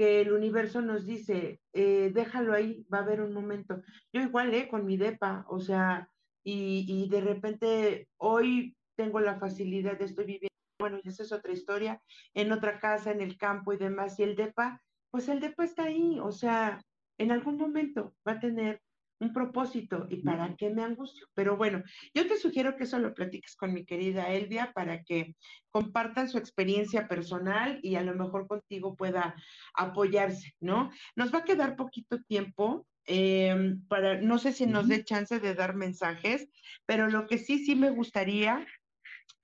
que el universo nos dice, eh, déjalo ahí, va a haber un momento. Yo igual, ¿eh? Con mi DEPA, o sea, y, y de repente hoy tengo la facilidad de estoy viviendo, bueno, y esa es otra historia, en otra casa, en el campo y demás, y el DEPA, pues el DEPA está ahí, o sea, en algún momento va a tener un propósito y para qué me angustio. Pero bueno, yo te sugiero que eso lo platiques con mi querida Elvia para que compartan su experiencia personal y a lo mejor contigo pueda apoyarse, ¿no? Nos va a quedar poquito tiempo. Eh, para, no sé si nos dé chance de dar mensajes, pero lo que sí, sí me gustaría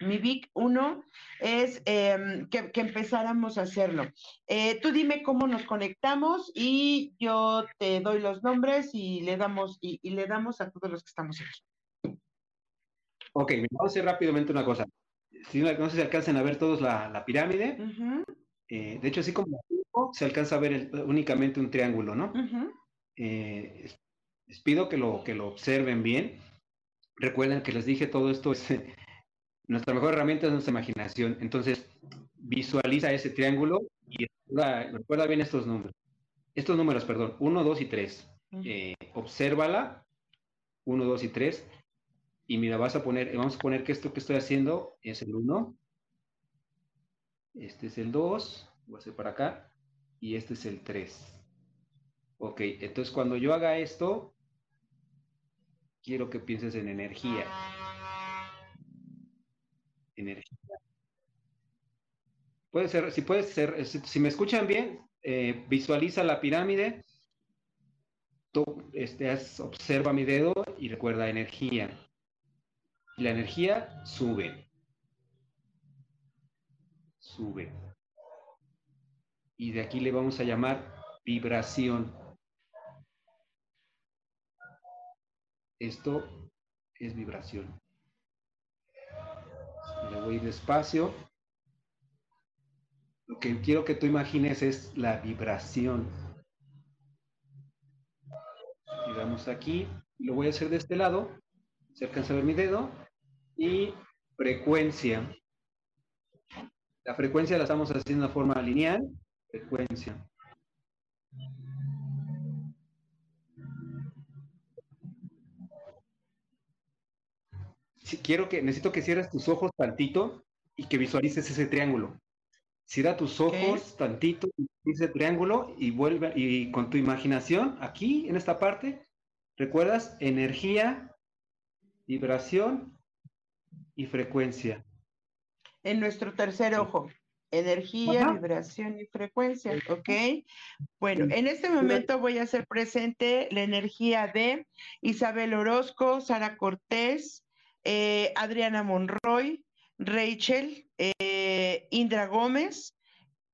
mi Vic, uno es em, que, empezáramos a hacerlo. Eh, tú dime cómo nos conectamos y yo te doy los nombres y le damos, y, le damos a todos los que estamos aquí. Ok, vamos a hacer rápidamente una cosa. Si no, sé si alcanzan a ver todos la, pirámide. Eh, de hecho, así como se alcanza a ver únicamente un triángulo, ¿no? Eh, les pido que lo, que lo observen bien. Recuerden que les dije todo esto es nuestra mejor herramienta es nuestra imaginación. Entonces, visualiza ese triángulo y recuerda, bien estos números. Estos números, perdón, 1, 2 y 3. Eh, obsérvala, 1, 2 y 3. Y mira, vas a poner, vamos a poner que esto que estoy haciendo es el 1. Este es el 2. Voy a hacer para acá. Y este es el 3. Ok, entonces cuando yo haga esto, quiero que pienses en energía energía. Puede ser, si puede ser, si, me escuchan bien, eh, visualiza la pirámide, este, observa mi dedo y recuerda energía. la energía sube. Sube. Y de aquí le vamos a llamar vibración. Esto es vibración voy despacio. Lo que quiero que tú imagines es la vibración. Y vamos aquí, lo voy a hacer de este lado, se alcanza a ver mi dedo, y frecuencia. La frecuencia la estamos haciendo de forma lineal, frecuencia. Si quiero que, necesito que cierres tus ojos tantito y que visualices ese triángulo. Cierra tus ojos tantito, ese triángulo y vuelve, y con tu imaginación, aquí en esta parte, recuerdas energía, vibración y frecuencia. En nuestro tercer ojo. Energía, vibración y frecuencia, ¿ok? Bueno, en este momento voy a hacer presente la energía de Isabel Orozco, Sara Cortés, eh, Adriana Monroy, Rachel, eh, Indra Gómez,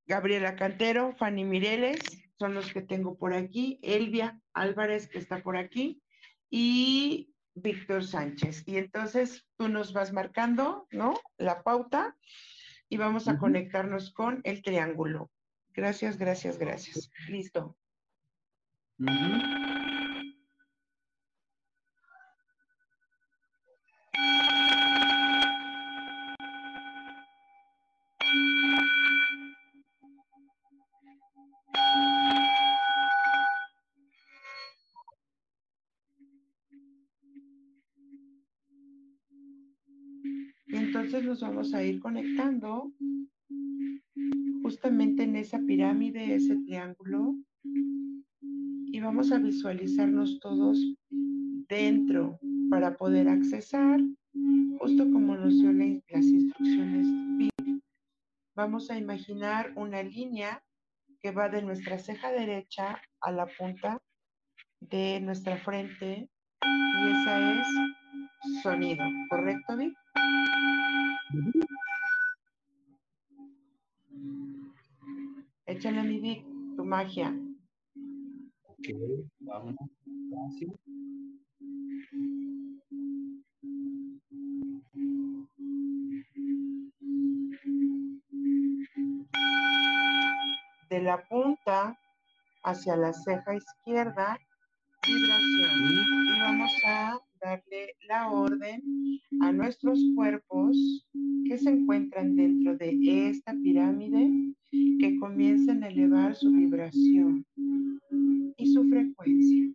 Gabriela Cantero, Fanny Mireles, son los que tengo por aquí, Elvia Álvarez, que está por aquí, y Víctor Sánchez. Y entonces tú nos vas marcando, ¿no? La pauta y vamos a conectarnos con el triángulo. Gracias, gracias, gracias. Listo. Entonces nos vamos a ir conectando justamente en esa pirámide, ese triángulo, y vamos a visualizarnos todos dentro para poder accesar, justo como nos dio las instrucciones. Vamos a imaginar una línea que va de nuestra ceja derecha a la punta de nuestra frente y esa es sonido, ¿correcto, Vic? Échale mi Vic, tu magia. Ok, vamos. De la punta hacia la ceja izquierda, vibración. Y vamos a darle la la orden a nuestros cuerpos que se encuentran dentro de esta pirámide que comiencen a elevar su vibración y su frecuencia.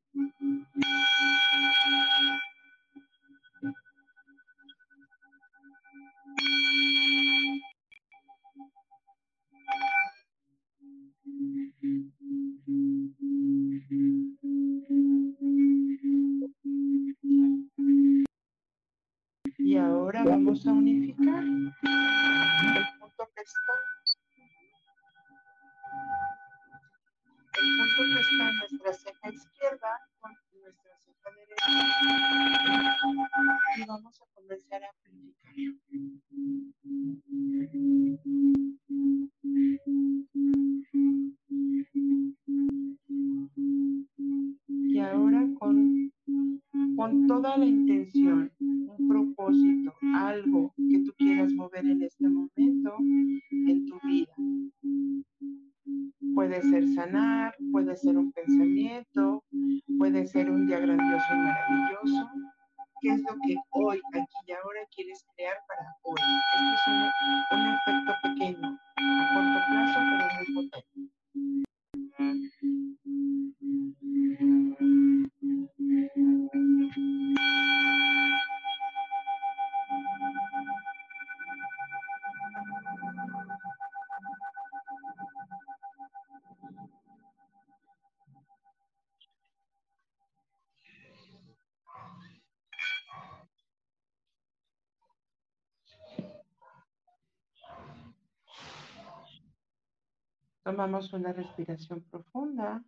Una respiración profunda.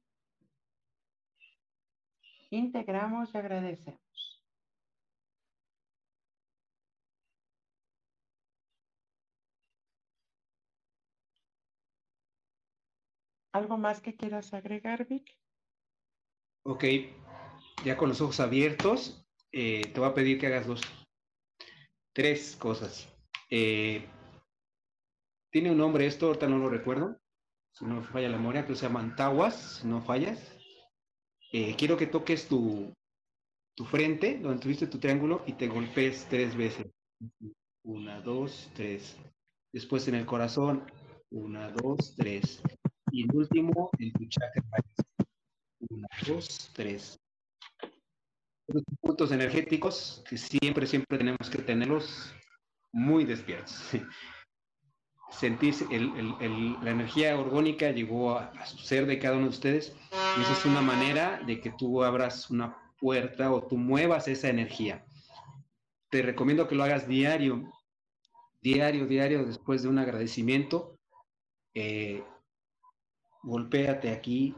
Integramos y agradecemos. ¿Algo más que quieras agregar, Vic? Ok, ya con los ojos abiertos, eh, te voy a pedir que hagas dos, tres cosas. Eh, tiene un nombre esto, ahorita no lo recuerdo, si no falla la memoria, que se llaman tawas, si no fallas. Eh, quiero que toques tu, tu frente, donde tuviste tu triángulo, y te golpees tres veces. Una, dos, tres. Después en el corazón, una, dos, tres. Y el último en tu chakra. Una, dos, tres. Los puntos energéticos que siempre, siempre tenemos que tenerlos muy despiertos. Sentir el, el, el, la energía orgónica llegó a, su ser de cada uno de ustedes y esa es una manera de que tú abras una puerta o tú muevas esa energía. Te recomiendo que lo hagas diario, diario, diario, después de un agradecimiento. Eh, golpéate aquí.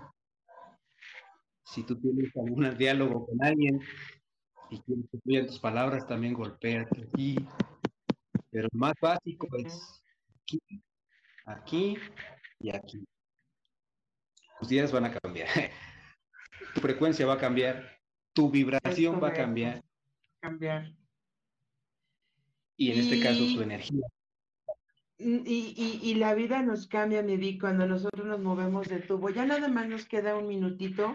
Si tú tienes algún diálogo con alguien y quieres que tus palabras, también golpéate aquí. Pero más básico es aquí, aquí y aquí. Tus días van a cambiar. Tu frecuencia va a cambiar. Tu vibración va a cambiar. Cambiar. Y en y... este caso tu energía. Y, y, y, la vida nos cambia, me di, cuando nosotros nos movemos de tubo. Ya nada más nos queda un minutito.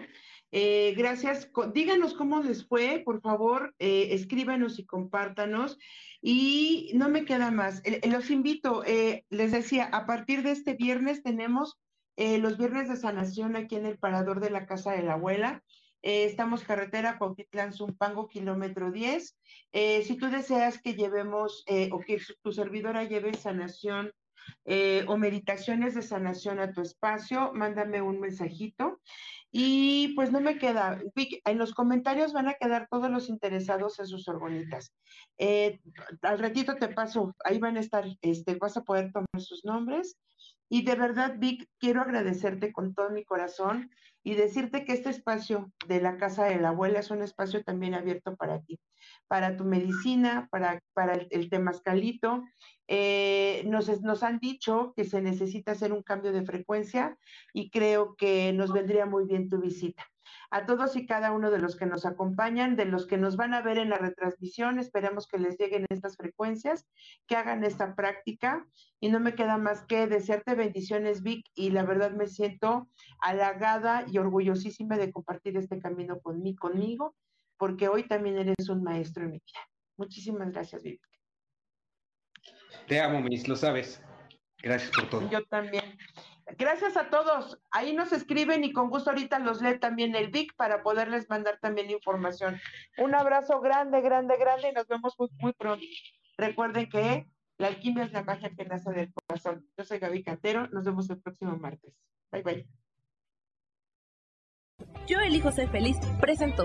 Eh, gracias. Díganos cómo les fue, por favor, eh, escríbanos y compártanos. Y no me queda más. Eh, los invito, les decía, a partir de este viernes tenemos los viernes de sanación aquí en el parador de la casa de la abuela. estamos carretera Cuautitlán Zumpango, kilómetro 10. si tú deseas que llevemos o que tu servidora lleve sanación o meditaciones de sanación a tu espacio, mándame un mensajito. Y pues no me queda, en los comentarios van a quedar todos los interesados en sus orgonitas. Eh, al ratito te paso, ahí van a estar, este, vas a poder tomar sus nombres. Y de verdad, Vic, quiero agradecerte con todo mi corazón y decirte que este espacio de la casa de la abuela es un espacio también abierto para ti, para tu medicina, para, para el, el temascalito. Eh, nos, han dicho que se necesita hacer un cambio de frecuencia y creo que nos vendría muy bien tu visita a todos y cada uno de los que nos acompañan, de los que nos van a ver en la retransmisión. Esperemos que les lleguen estas frecuencias, que hagan esta práctica. Y no me queda más que desearte bendiciones, Vic, y la verdad me siento halagada y orgullosísima de compartir este camino con mí, conmigo. Porque hoy también eres un maestro en mi vida. Muchísimas gracias, Vivi. Te amo, Miss, lo sabes. Gracias por todo. Yo también. Gracias a todos. Ahí nos escriben y con gusto ahorita los lee también el Vic para poderles mandar también información. Un abrazo grande, grande, grande y nos vemos muy, muy pronto. Recuerden que la alquimia es la magia que nace del corazón. Yo soy Gaby Cantero. Nos vemos el próximo martes. Bye, bye. Yo elijo ser feliz. Presento.